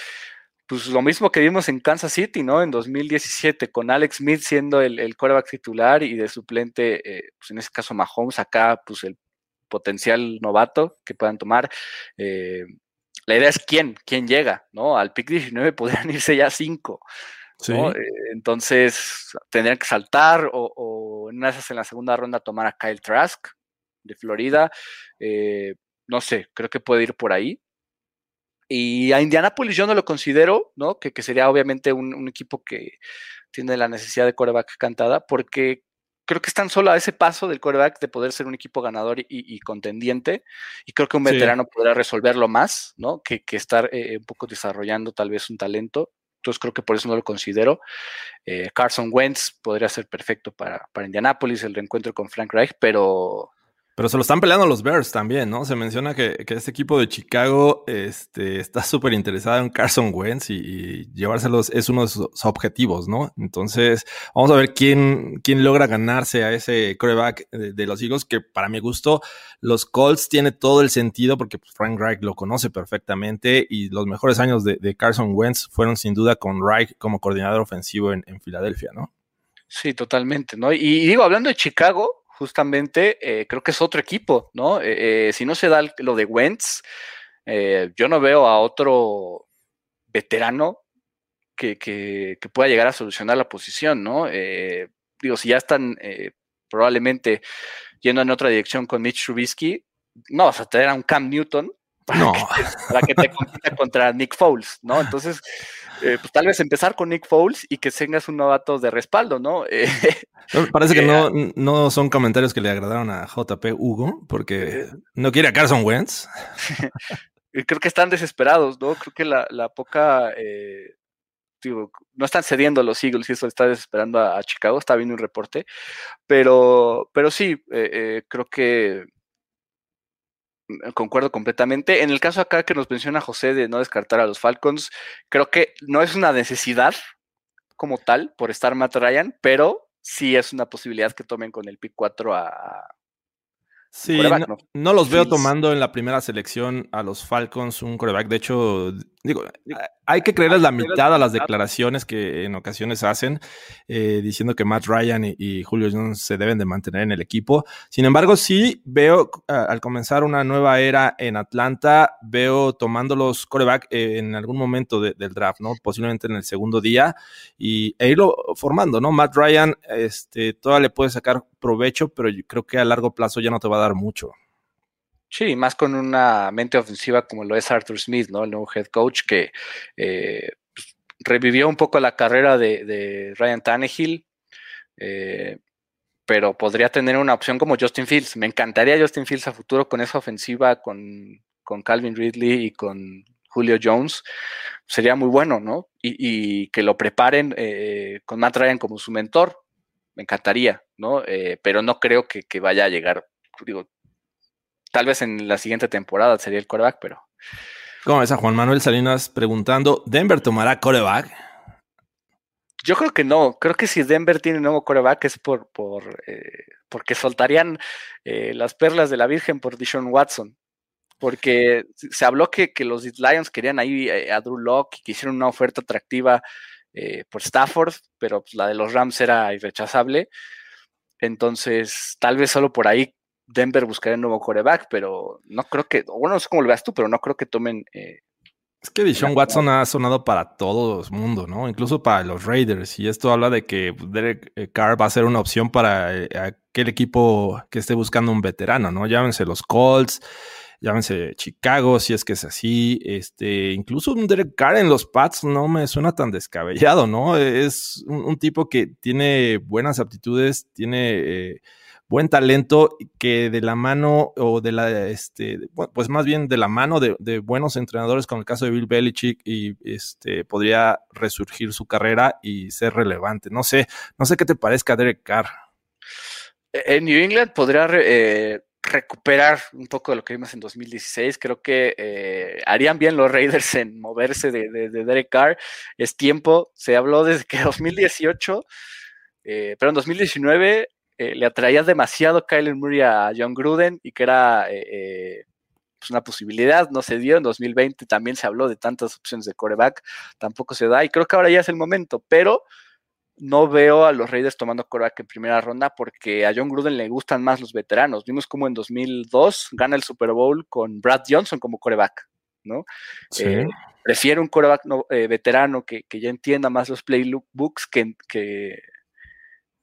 Speaker 4: pues lo mismo que vimos en Kansas City, ¿no? En 2017, con Alex Smith siendo el, el coreback titular y de suplente, pues en este caso Mahomes, acá, pues el potencial novato que puedan tomar. la idea es quién, quién llega, ¿no? Al pick 19 podrían irse ya cinco. Eh, entonces tendrían que saltar o, en esas en la segunda ronda tomar a Kyle Trask de Florida. Eh, no sé, creo que puede ir por ahí. Y a Indianapolis yo no lo considero, ¿no? Que, sería obviamente un, equipo que tiene la necesidad de coreback cantada, porque creo que están solo a ese paso del coreback de poder ser un equipo ganador y, contendiente. Y creo que un veterano podrá resolverlo más, ¿no? Que, estar eh, un poco desarrollando tal vez un talento. Entonces creo que por eso no lo considero. Eh, Carson Wentz podría ser perfecto para, para Indianapolis, el reencuentro con Frank Reich, pero
Speaker 1: pero se lo están peleando los Bears también, ¿no? Se menciona que, este equipo de Chicago este, está súper interesado en Carson Wentz y, llevárselos es uno de sus objetivos, ¿no? Entonces, vamos a ver quién, quién logra ganarse a ese coreback de, los Eagles, que para mi gusto, los Colts tiene todo el sentido porque Frank Reich lo conoce perfectamente y los mejores años de, Carson Wentz fueron sin duda con Reich como coordinador ofensivo en, en Filadelfia, ¿no?
Speaker 4: Sí, totalmente, ¿no? Y digo, hablando de Chicago, justamente, eh, creo que es otro equipo, ¿no? Eh, eh, si no se da lo de Wentz, yo no veo a otro veterano que, que, pueda llegar a solucionar la posición, ¿no? digo, si ya están probablemente yendo en otra dirección con Mitch Trubisky, no vas a tener a un Cam Newton para, que, te compita contra Nick Foles, ¿no? Entonces, eh, pues tal vez empezar con Nick Foles y que tengas un novato de respaldo, ¿no?
Speaker 1: Eh, parece que no, no son comentarios que le agradaron a JP Hugo, porque eh, no quiere a Carson Wentz.
Speaker 4: Creo que están desesperados, ¿no? Creo que la, poca no están cediendo los Eagles y eso está desesperando a, Chicago, está viendo un reporte, pero, pero sí, eh, eh, creo que concuerdo completamente. En el caso acá que nos menciona José de no descartar a los Falcons, creo que no es una necesidad como tal por estar Matt Ryan, pero sí es una posibilidad que tomen con el pick 4 a,
Speaker 1: Sí, no, los veo tomando en la primera selección a los Falcons un coreback. De hecho, digo, hay que creerles la mitad a las declaraciones que en ocasiones hacen, eh, diciendo que Matt Ryan y, Julio Jones se deben de mantener en el equipo. Sin embargo, sí veo al comenzar una nueva era en Atlanta, veo tomando los coreback eh, en algún momento del draft, ¿no? Posiblemente en el segundo día y, e irlo formando, ¿no? Matt Ryan, este, todavía le puede sacar provecho, pero yo creo que a largo plazo ya no te va a dar mucho.
Speaker 4: Sí, más con una mente ofensiva como lo es Arthur Smith, ¿no? El nuevo head coach que eh, pues, revivió un poco la carrera de, Ryan Tannehill, eh, pero podría tener una opción como Justin Fields. Me encantaría Justin Fields a futuro con esa ofensiva, con, Calvin Ridley y con Julio Jones. Sería muy bueno, ¿no? Y, que lo preparen eh, con Matt Ryan como su mentor. Me encantaría, ¿no? pero no creo que, que vaya a llegar, digo, Tal vez en la siguiente temporada sería el coreback, pero.
Speaker 1: ¿Cómo ves a Juan Manuel Salinas preguntando: ¿Denver tomará coreback?
Speaker 4: Yo creo que no. Creo que si Denver tiene un nuevo coreback es por, por eh, porque soltarían eh, las perlas de la Virgen por Dishon Watson. Porque se habló que, que los Lions querían ahí eh, a Drew Locke y que hicieron una oferta atractiva por Stafford, pero pues, la de los Rams era irrechazable. Entonces, tal vez solo por ahí Denver buscaría un nuevo coreback, pero no creo que, bueno, no sé cómo lo veas tú, pero no creo que tomen. Eh,
Speaker 1: es que Dishon Watson ha sonado para todo el mundo, ¿no? Incluso para los Raiders. Y esto habla de que Derek eh, Carr va a ser una opción para eh, aquel equipo que esté buscando un veterano, ¿no? Llámense los Colts, llámense Chicago, si es que es así. Este, incluso un Derek Carr en los Pats no me suena tan descabellado, ¿no? Es un, tipo que tiene buenas aptitudes, tiene buen talento que de la mano o de la, este, pues más bien de la mano de, buenos entrenadores, como el caso de Bill Belichick, y este, podría resurgir su carrera y ser relevante. No sé, no sé qué te parezca Derek Carr.
Speaker 4: E-, en New England podría eh, recuperar un poco de lo que vimos en 2016. Creo que eh, harían bien los Raiders en moverse de, de, Derek Carr. Es tiempo, se habló desde que 2018, eh, pero en 2019 eh, le atraía demasiado Kyler Murray a John Gruden y que era eh, eh, pues una posibilidad, no se dio en 2020, también se habló de tantas opciones de coreback, tampoco se da y creo que ahora ya es el momento, pero no veo a los Raiders tomando coreback en primera ronda porque a John Gruden le gustan más los veteranos. Vimos como en 2002 gana el Super Bowl con Brad Johnson como coreback, ¿no? prefiere un coreback veterano que, ya entienda más los playbooks que, que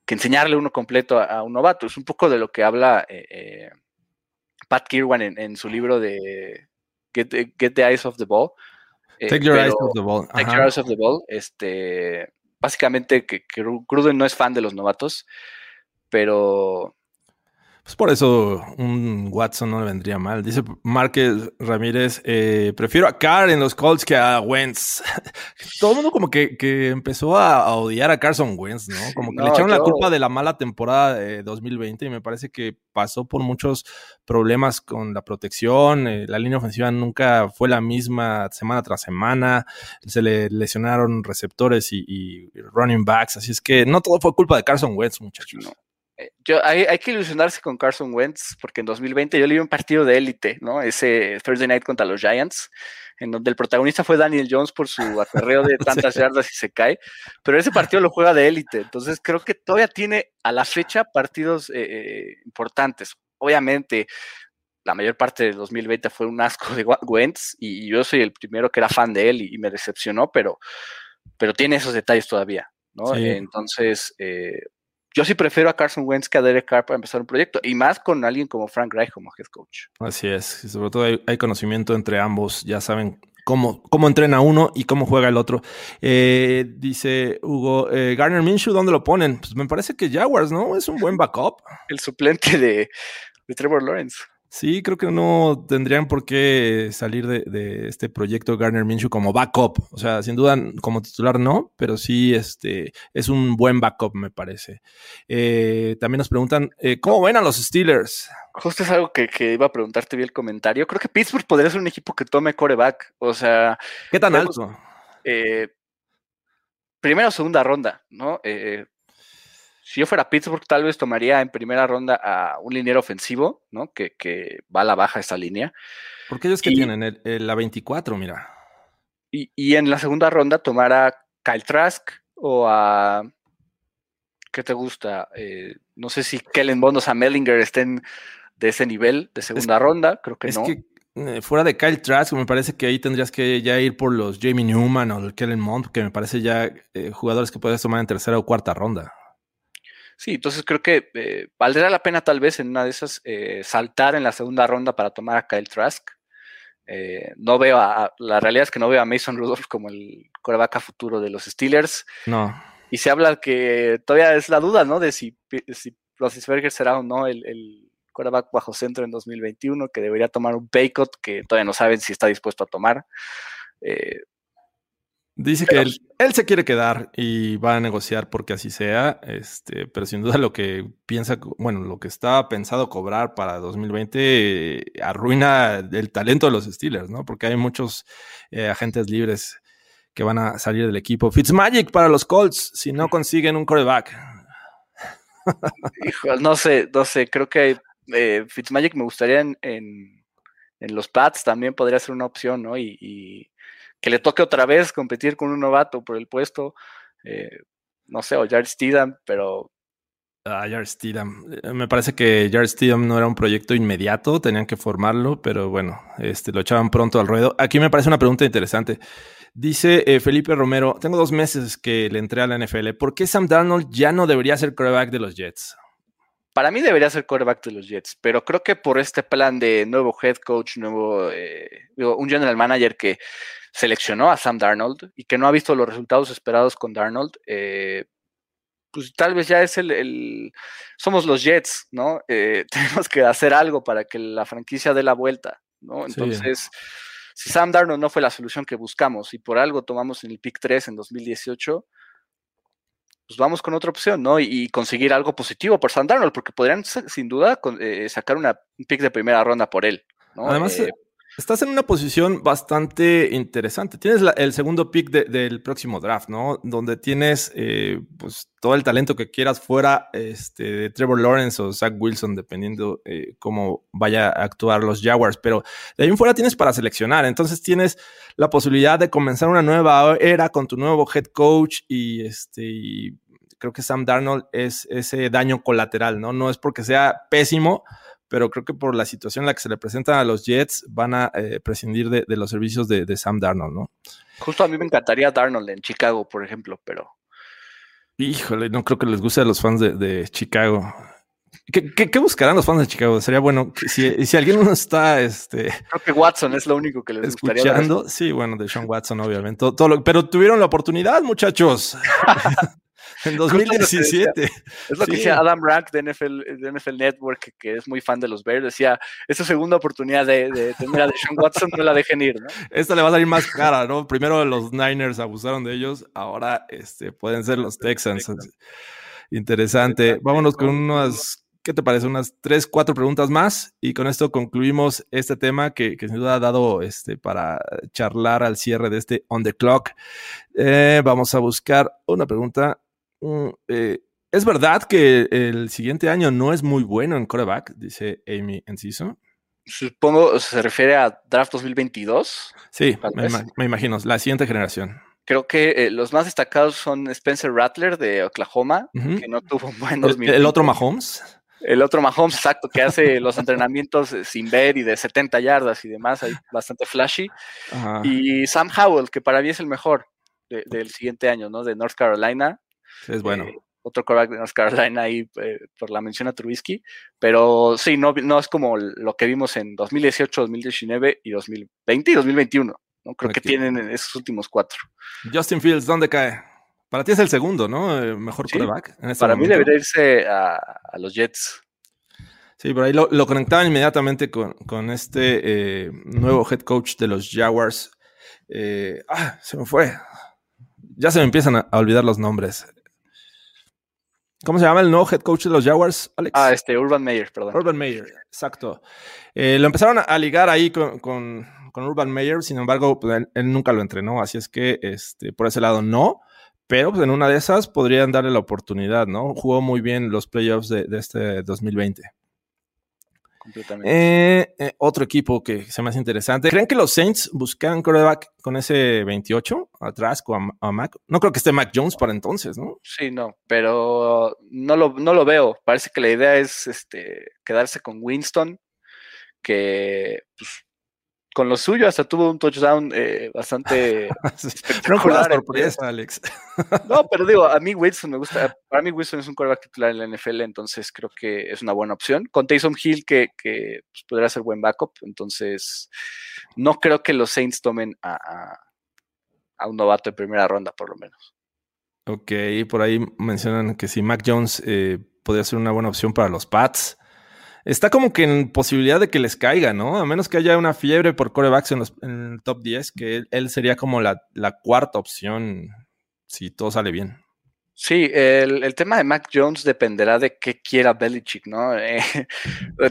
Speaker 4: que enseñarle uno completo a, un novato. Es un poco de lo que habla eh, eh, Pat Kirwan en, su libro de Get, the Eyes of the Ball.
Speaker 1: Eh, take your eyes off the ball.
Speaker 4: Take your eyes off the ball. Este, básicamente que, que Gruden no es fan de los novatos, pero
Speaker 1: pues por eso un Watson no le vendría mal. Dice Márquez Ramírez, eh, prefiero a Carr en los Colts que a Wentz. Todo el mundo como que, empezó a, odiar a Carson Wentz, ¿no? Como que le echaron la culpa de la mala temporada de 2020 y me parece que pasó por muchos problemas con la protección. Eh, la línea ofensiva nunca fue la misma semana tras semana. Se le lesionaron receptores y, y running backs. Así es que no todo fue culpa de Carson Wentz, muchachos.
Speaker 4: No. Eh, yo, hay, hay, que ilusionarse con Carson Wentz, porque en 2020 yo le vi un partido de élite, ¿no? Ese Thursday Night contra los Giants, en donde el protagonista fue Daniel Jones por su acarreo de tantas yardas y se cae, pero ese partido lo juega de élite, entonces creo que todavía tiene a la fecha partidos eh, eh, importantes. Obviamente, la mayor parte del 2020 fue un asco de Wentz y yo soy el primero que era fan de él y, me decepcionó, pero, pero tiene esos detalles todavía, ¿no? Entonces, yo sí prefiero a Carson Wentz que a Derek Carr para empezar un proyecto, y más con alguien como Frank Reich como head coach.
Speaker 1: Así es, sobre todo hay, conocimiento entre ambos, ya saben cómo, cómo entrena uno y cómo juega el otro. Eh, dice Hugo, eh, Garner Minshew, ¿dónde lo ponen? Pues me parece que Jaguars, ¿no? Es un buen backup.
Speaker 4: El suplente de, Trevor Lawrence.
Speaker 1: Sí, creo que no tendrían por qué salir de, este proyecto Garner Minshew como backup. O sea, sin duda como titular no, pero sí este, es un buen backup, me parece. Eh, también nos preguntan, eh, ¿cómo ven a los Steelers?
Speaker 4: Justo es algo que, iba a preguntarte bien el comentario. Creo que Pittsburgh podría ser un equipo que tome coreback. O sea...
Speaker 1: ¿Qué tan alto?
Speaker 4: Eh, primera o segunda ronda, ¿no? Eh, si yo fuera Pittsburgh, tal vez tomaría en primera ronda a un liniero ofensivo, ¿no? Que, va a la baja esa línea.
Speaker 1: Porque ellos que tienen la 24, mira.
Speaker 4: Y, en la segunda ronda tomar a Kyle Trask o a. ¿Qué te gusta? Eh, no sé si Kellen Bond o Sam Mellinger estén de ese nivel de segunda ronda, creo que
Speaker 1: es
Speaker 4: no.
Speaker 1: Que eh, fuera de Kyle Trask, me parece que ahí tendrías que ya ir por los Jamie Newman o el Kellen Mond, que me parece ya eh, jugadores que puedes tomar en tercera o cuarta ronda.
Speaker 4: Sí, entonces creo que eh, valdría la pena tal vez en una de esas eh, saltar en la segunda ronda para tomar a Kyle Trask. Eh, no veo a, la realidad es que no veo a Mason Rudolph como el coreback futuro de los Steelers.
Speaker 1: No.
Speaker 4: Y se habla que todavía es la duda, ¿no? De si, si Roethlisberger será o no el, el coreback bajo centro en 2021, que debería tomar un paycott que todavía no saben si está dispuesto a tomar.
Speaker 1: Dice que él, se quiere quedar y va a negociar porque así sea, este, pero sin duda lo que piensa, bueno, lo que estaba pensado cobrar para 2020 eh, arruina el talento de los Steelers, ¿no? Porque hay muchos eh, agentes libres que van a salir del equipo. Fitzmagic para los Colts si no consiguen un coreback.
Speaker 4: Hijo, no sé, no sé, creo que eh, Fitzmagic me gustaría en, en, los Pats también podría ser una opción, ¿no? y que le toque otra vez competir con un novato por el puesto, eh, no sé, o Jared Steedham, pero...
Speaker 1: Ah, Jared Steedham. Eh, me parece que Jared Steedham no era un proyecto inmediato, tenían que formarlo, pero bueno, este, lo echaban pronto al ruedo. Aquí me parece una pregunta interesante. Dice eh, Felipe Romero, tengo dos meses que le entré a la NFL. ¿Por qué Sam Darnold ya no debería ser quarterback de los Jets?
Speaker 4: Para mí debería ser quarterback de los Jets, pero creo que por este plan de nuevo head coach, nuevo, un general manager que seleccionó a Sam Darnold y que no ha visto los resultados esperados con Darnold, eh, pues tal vez ya es el, somos los Jets, ¿no? Eh, tenemos que hacer algo para que la franquicia dé la vuelta, ¿no? Entonces, si Sam Darnold no fue la solución que buscamos y por algo tomamos en el pick 3 en 2018, pues vamos con otra opción, ¿no? Y, conseguir algo positivo por Sam Darnold, porque podrían sin duda eh, sacar una, un pick de primera ronda por él, ¿no?
Speaker 1: Además, Estás en una posición bastante interesante. Tienes el segundo pick del próximo draft, ¿no? Donde tienes eh, pues, todo el talento que quieras fuera este, de Trevor Lawrence o Zach Wilson, dependiendo eh, cómo vaya a actuar los Jaguars. Pero de ahí en fuera tienes para seleccionar. Entonces tienes la posibilidad de comenzar una nueva era con tu nuevo head coach y, este, creo que Sam Darnold es ese daño colateral, ¿no? No es porque sea pésimo pero creo que por la situación en la que se le presentan a los Jets van a eh, prescindir de, los servicios de, Sam Darnold, ¿no?
Speaker 4: Justo a mí me encantaría Darnold en Chicago, por ejemplo, pero...
Speaker 1: Híjole, no creo que les guste a los fans de, Chicago. ¿Qué, buscarán los fans de Chicago? Sería bueno, si, si alguien no está, este...
Speaker 4: Creo que Watson es lo único que les
Speaker 1: escuchando. gustaría. Sí, bueno, de Sean Watson, obviamente. Todo, pero tuvieron la oportunidad, muchos. En 2017.
Speaker 4: Es lo que decía Adam Rank de NFL, Network, que es muy fan de los Bears. Decía, esta segunda oportunidad de, tener a Deshaun Watson no la dejen ir, ¿no?
Speaker 1: Esta le va a salir más cara, ¿no? Primero los Niners abusaron de ellos, ahora este, pueden ser los Texans. Interesante. Vámonos con unas, ¿qué te parece? Unas tres, cuatro preguntas más y con esto concluimos este tema que, sin duda ha dado este, para charlar al cierre de este On the Clock. Eh, vamos a buscar una pregunta Mm, eh, ¿Es verdad que el siguiente año no es muy bueno en coreback? Dice Amy Enciso.
Speaker 4: Supongo se refiere a Draft 2022.
Speaker 1: Sí, me, imagino, la siguiente generación.
Speaker 4: Creo que eh, los más destacados son Spencer Rattler de Oklahoma, que no tuvo buenos
Speaker 1: ¿El, ¿El, otro Mahomes?
Speaker 4: El otro Mahomes, exacto, que hace los entrenamientos eh, sin ver y de 70 yardas y demás, ahí bastante flashy. Y Sam Howell, que para mí es el mejor del siguiente año, ¿no? De North Carolina.
Speaker 1: Es bueno. Eh,
Speaker 4: otro quarterback de North Carolina ahí eh, por la mención a Trubisky, pero sí, no, no es como lo que vimos en 2018, 2019 y 2020 y 2021. ¿no? Creo que tienen esos últimos cuatro.
Speaker 1: Justin Fields, ¿dónde cae? Para ti es el segundo, ¿no? Eh, mejor quarterback.
Speaker 4: Este para mí debería irse a, los Jets.
Speaker 1: Sí, por ahí lo, conectaban inmediatamente con, este eh, nuevo head coach de los Jaguars. Eh, ah, se me fue. Ya se me empiezan a, olvidar los nombres. ¿Cómo se llama el nuevo head coach de los Jaguars, Alex?
Speaker 4: Ah, este, Urban Meyer, perdón.
Speaker 1: Urban Meyer, exacto. Eh, lo empezaron a, ligar ahí con, Urban Meyer, sin embargo, pues, él, nunca lo entrenó, así es que este, por ese lado no. Pero pues, en una de esas podrían darle la oportunidad, ¿no? Jugó muy bien los playoffs de, de este 2020. Eh, eh, otro equipo que se me hace interesante. ¿Creen que los Saints buscan coreback con ese 28 atrás con a, Mac? No creo que esté Mac Jones para entonces, ¿no?
Speaker 4: Sí, no, pero no lo, no lo veo. Parece que la idea es este, quedarse con Winston, que pues, con lo suyo hasta tuvo un touchdown eh, bastante
Speaker 1: espectacular. sorpresa, Alex.
Speaker 4: no, pero digo, a mí Wilson me gusta, para mí Wilson es un quarterback titular en la NFL, entonces creo que es una buena opción. Con Taysom Hill, que, que pues, podría ser buen backup, entonces no creo que los Saints tomen a, un novato de primera ronda, por lo menos.
Speaker 1: Ok, por ahí mencionan que si Mac Jones eh, podría ser una buena opción para los Pats está como que en posibilidad de que les caiga, ¿no? A menos que haya una fiebre por corebacks en, el top 10, que él, sería como la, cuarta opción si todo sale bien.
Speaker 4: Sí, el, tema de Mac Jones dependerá de qué quiera Belichick, ¿no? Eh,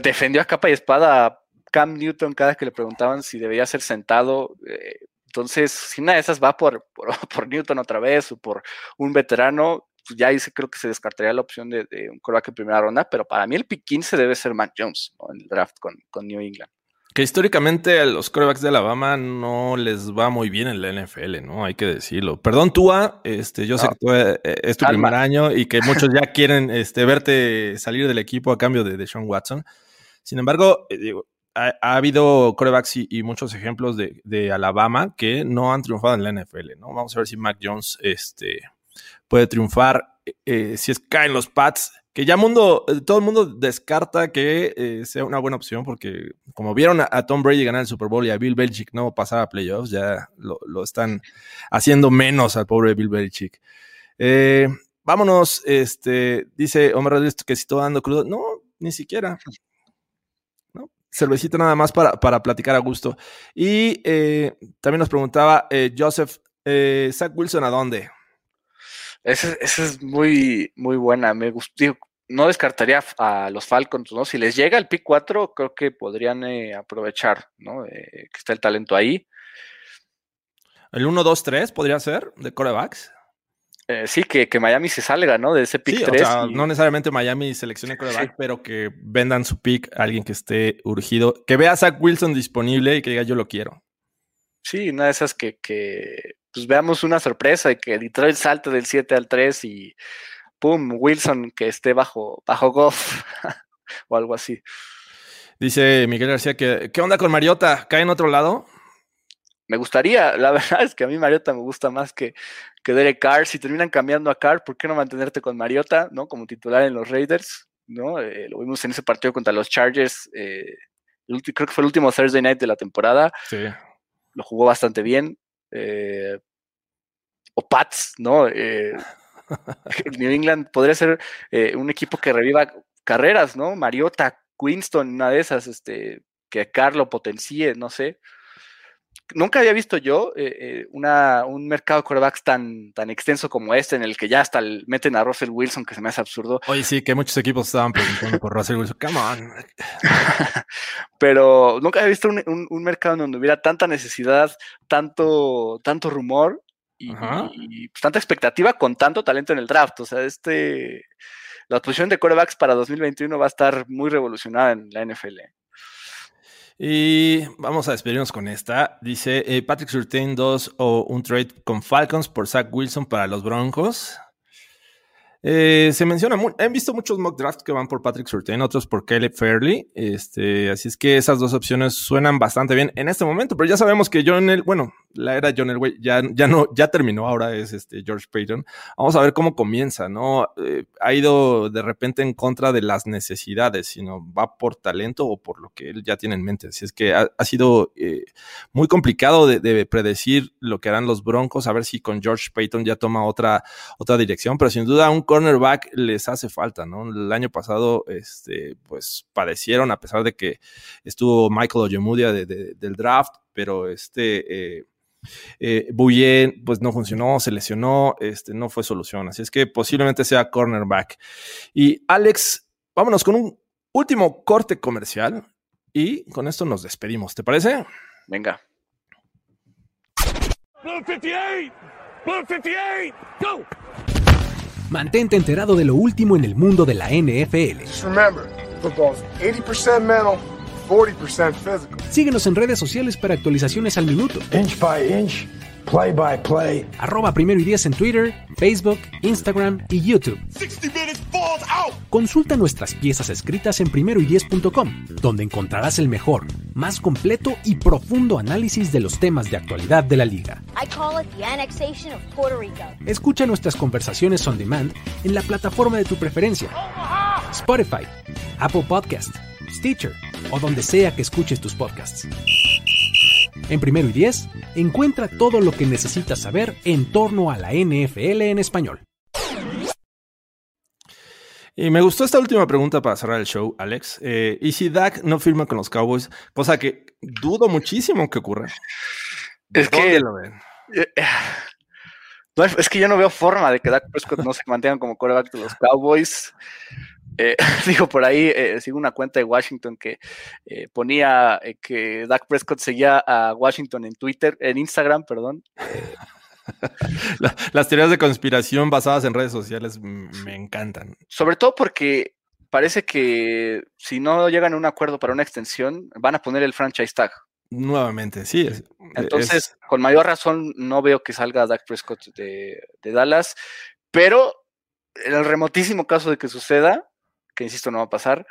Speaker 4: defendió a capa y espada a Cam Newton cada que le preguntaban si debía ser sentado. Eh, entonces, si una de esas va por, Newton otra vez o por un veterano, ya ahí creo que se descartaría la opción de, un coreback en primera ronda, pero para mí el pick 15 debe ser Mac Jones en el draft con, New England.
Speaker 1: Que históricamente a los corebacks de Alabama no les va muy bien en la NFL, ¿no? Hay que decirlo. Perdón, Tua, este, yo sé que tú, eh, es tu primer año y que muchos ya quieren este, verte salir del equipo a cambio de, de Sean Watson. Sin embargo, eh, digo, ha, habido corebacks y, muchos ejemplos de, de, Alabama que no han triunfado en la NFL, ¿no? Vamos a ver si Mac Jones este, puede triunfar eh, si es caen los Pats, que ya mundo, eh, todo el mundo descarta que eh, sea una buena opción, porque como vieron a, Tom Brady ganar el Super Bowl y a Bill Belichick no pasar a playoffs, ya lo, están haciendo menos al pobre Bill Belichick. vámonos, este, dice Omar Rodríguez que si estoy dando crudo. No, ni siquiera. ¿no? Cervecita nada más para, para platicar a gusto. Y también nos preguntaba Joseph, Zach Wilson, ¿a dónde?
Speaker 4: Esa, es muy, muy buena. Me gustó. No descartaría a los Falcons, ¿no? Si les llega el pick 4, creo que podrían eh, aprovechar, ¿no? Eh, que está el talento ahí.
Speaker 1: ¿El 1, 2, 3 podría ser de corebacks?
Speaker 4: Eh, sí, que, Miami se salga, ¿no? De ese pick 3.
Speaker 1: No necesariamente Miami seleccione coreback, pero que vendan su pick a alguien que esté urgido. Que vea a Zach Wilson disponible y que diga yo lo quiero.
Speaker 4: Sí, una de esas que, que pues veamos una sorpresa y que Detroit salte del 7 al 3 y pum, Wilson que esté bajo, bajo Goff o algo así.
Speaker 1: Dice Miguel García que, ¿qué onda con Mariota? ¿Cae en otro lado?
Speaker 4: Me gustaría, la verdad es que a mí Mariota me gusta más que, que Derek Carr. Si terminan cambiando a Carr, ¿por qué no mantenerte con Mariota, ¿no? Como titular en los Raiders, ¿no? Eh, lo vimos en ese partido contra los Chargers, eh, creo que fue el último Thursday night de la temporada. Sí. Lo jugó bastante bien. Eh, o Pats, ¿no? Eh, New England podría ser eh, un equipo que reviva carreras, ¿no? Mariota, Winston, una de esas, este, que Carlo potencie, no sé. Nunca había visto yo una, un mercado de corebacks tan, tan extenso como este, en el que ya hasta meten a Russell Wilson, que se me hace absurdo.
Speaker 1: Oye, sí, que muchos equipos estaban preguntando por Russell Wilson. Come on.
Speaker 4: Pero nunca había visto un, un, mercado donde hubiera tanta necesidad, tanto, tanto rumor y, pues, tanta expectativa con tanto talento en el draft. O sea, este la posición de corebacks para 2021 va a estar muy revolucionada en la NFL.
Speaker 1: Y vamos a despedirnos con esta. Dice eh, Patrick Surtain 2 o un trade con Falcons por Zach Wilson para los Broncos. Eh, se menciona, he visto muchos mock drafts que van por Patrick Surtain, otros por Caleb Fairley. Este, así es que esas dos opciones suenan bastante bien en este momento, pero ya sabemos que John, el, bueno, la era John Elway ya, ya no, ya terminó, ahora es este George Payton. Vamos a ver cómo comienza, ¿no? Eh, ha ido de repente en contra de las necesidades, sino va por talento o por lo que él ya tiene en mente. Así es que ha, sido eh, muy complicado de, predecir lo que harán los Broncos, a ver si con George Payton ya toma otra, otra dirección, pero sin duda un cornerback les hace falta, ¿no? El año pasado, este, pues padecieron, a pesar de que estuvo Michael Ojemudia del draft, pero este... Eh, eh, pues no funcionó, se lesionó, este, no fue solución. Así es que posiblemente sea cornerback. Y Alex, vámonos con un último corte comercial y con esto nos despedimos. ¿Te parece?
Speaker 4: Venga.
Speaker 3: Mantente enterado de lo último en el mundo de la NFL.
Speaker 6: remember, football's 80% mental, 40% physical.
Speaker 3: Síguenos en redes sociales para actualizaciones al minuto.
Speaker 6: Inch by inch play by play.
Speaker 3: Arroba primero y diez en Twitter, Facebook, Instagram y YouTube. Consulta nuestras piezas escritas en primeroy10.com, donde encontrarás el mejor, más completo y profundo análisis de los temas de actualidad de la liga. Escucha nuestras conversaciones on demand en la plataforma de tu preferencia. Spotify, Apple Podcast, Stitcher o donde sea que escuches tus podcasts. En primero y diez, encuentra todo lo que necesitas saber en torno a la NFL en español.
Speaker 1: Y me gustó esta última pregunta para cerrar el show, Alex. Eh, ¿Y si Dak no firma con los Cowboys? Cosa que dudo muchísimo que ocurra.
Speaker 4: Es que lo ven? Eh, es que yo no veo forma de que Dak Prescott no se mantenga como quarterback de los Cowboys. Eh, digo, por ahí eh, sigo una cuenta de Washington que eh, ponía que Dak Prescott seguía a Washington en Twitter, en Instagram, perdón.
Speaker 1: las teorías de conspiración basadas en redes sociales me encantan.
Speaker 4: Sobre todo porque parece que si no llegan a un acuerdo para una extensión, van a poner el franchise tag.
Speaker 1: Nuevamente, sí.
Speaker 4: Entonces, con mayor razón, no veo que salga Dak Prescott de, de Dallas, pero en el remotísimo caso de que suceda, que insisto no va a pasar,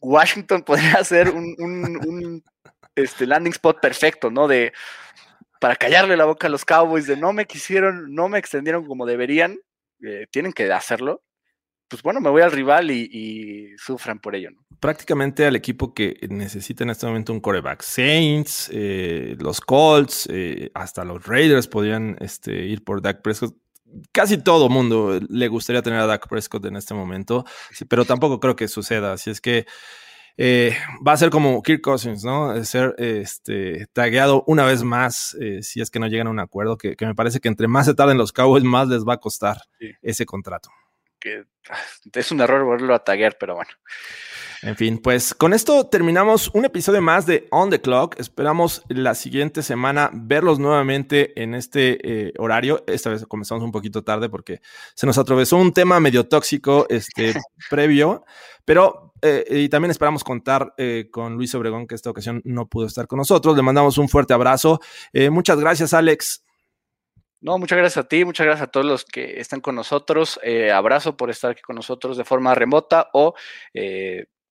Speaker 4: Washington podría ser un, este, landing spot perfecto, ¿no? De para callarle la boca a los Cowboys de no me quisieron, no me extendieron como deberían, eh, tienen que hacerlo. Pues bueno, me voy al rival y, sufran por ello. ¿no?
Speaker 1: Prácticamente al equipo que necesita en este momento un coreback. Saints, eh, los Colts, eh, hasta los Raiders podrían este, ir por Dak Prescott casi todo mundo le gustaría tener a Dak Prescott en este momento, pero tampoco creo que suceda. Así es que eh, va a ser como Kirk Cousins, ¿no? Ser este, tagueado una vez más eh, si es que no llegan a un acuerdo, que, me parece que entre más se tarden los Cowboys, más les va a costar ese contrato.
Speaker 4: Que, es un error volverlo a taguear, pero bueno.
Speaker 1: En fin, pues con esto terminamos un episodio más de On the Clock. Esperamos la siguiente semana verlos nuevamente en este eh, horario. Esta vez comenzamos un poquito tarde porque se nos atravesó un tema medio tóxico este, previo, pero eh, y también esperamos contar eh, con Luis Obregón, que esta ocasión no pudo estar con nosotros. Le mandamos un fuerte abrazo. muchas gracias, Alex.
Speaker 4: No, muchas gracias a ti, muchas gracias a todos los que están con nosotros. abrazo por estar aquí con nosotros de forma remota o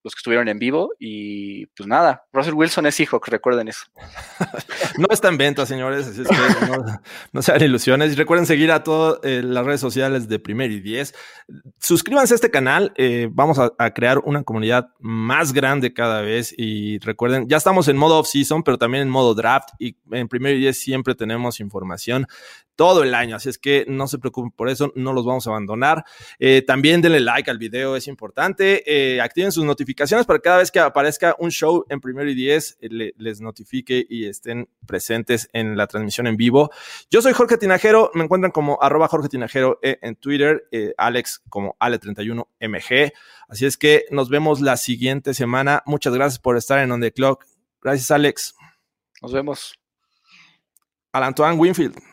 Speaker 4: los que estuvieron en vivo. Y pues nada, Russell Wilson es hijo, recuerden eso.
Speaker 1: no está en venta, señores, es que no, se hagan ilusiones. Recuerden seguir a todas eh, las redes sociales de Primer y Diez. Suscríbanse a este canal, eh, vamos a, crear una comunidad más grande cada vez. Y recuerden, ya estamos en modo off-season, pero también en modo draft. Y en Primer y Diez siempre tenemos información todo el año. Así es que no se preocupen por eso, no los vamos a abandonar. Eh, también denle like al video, es importante. Eh, activen sus notificaciones para cada vez que aparezca un show en primero y diez, eh, les notifique y estén presentes en la transmisión en vivo. Yo soy Jorge Tinajero, me encuentran como arroba Jorge Tinajero en Twitter, Alex como Ale31MG. Así es que nos vemos la siguiente semana. Muchas gracias por estar en On The Clock. Gracias, Alex.
Speaker 4: Nos vemos.
Speaker 1: Al Antoine Winfield.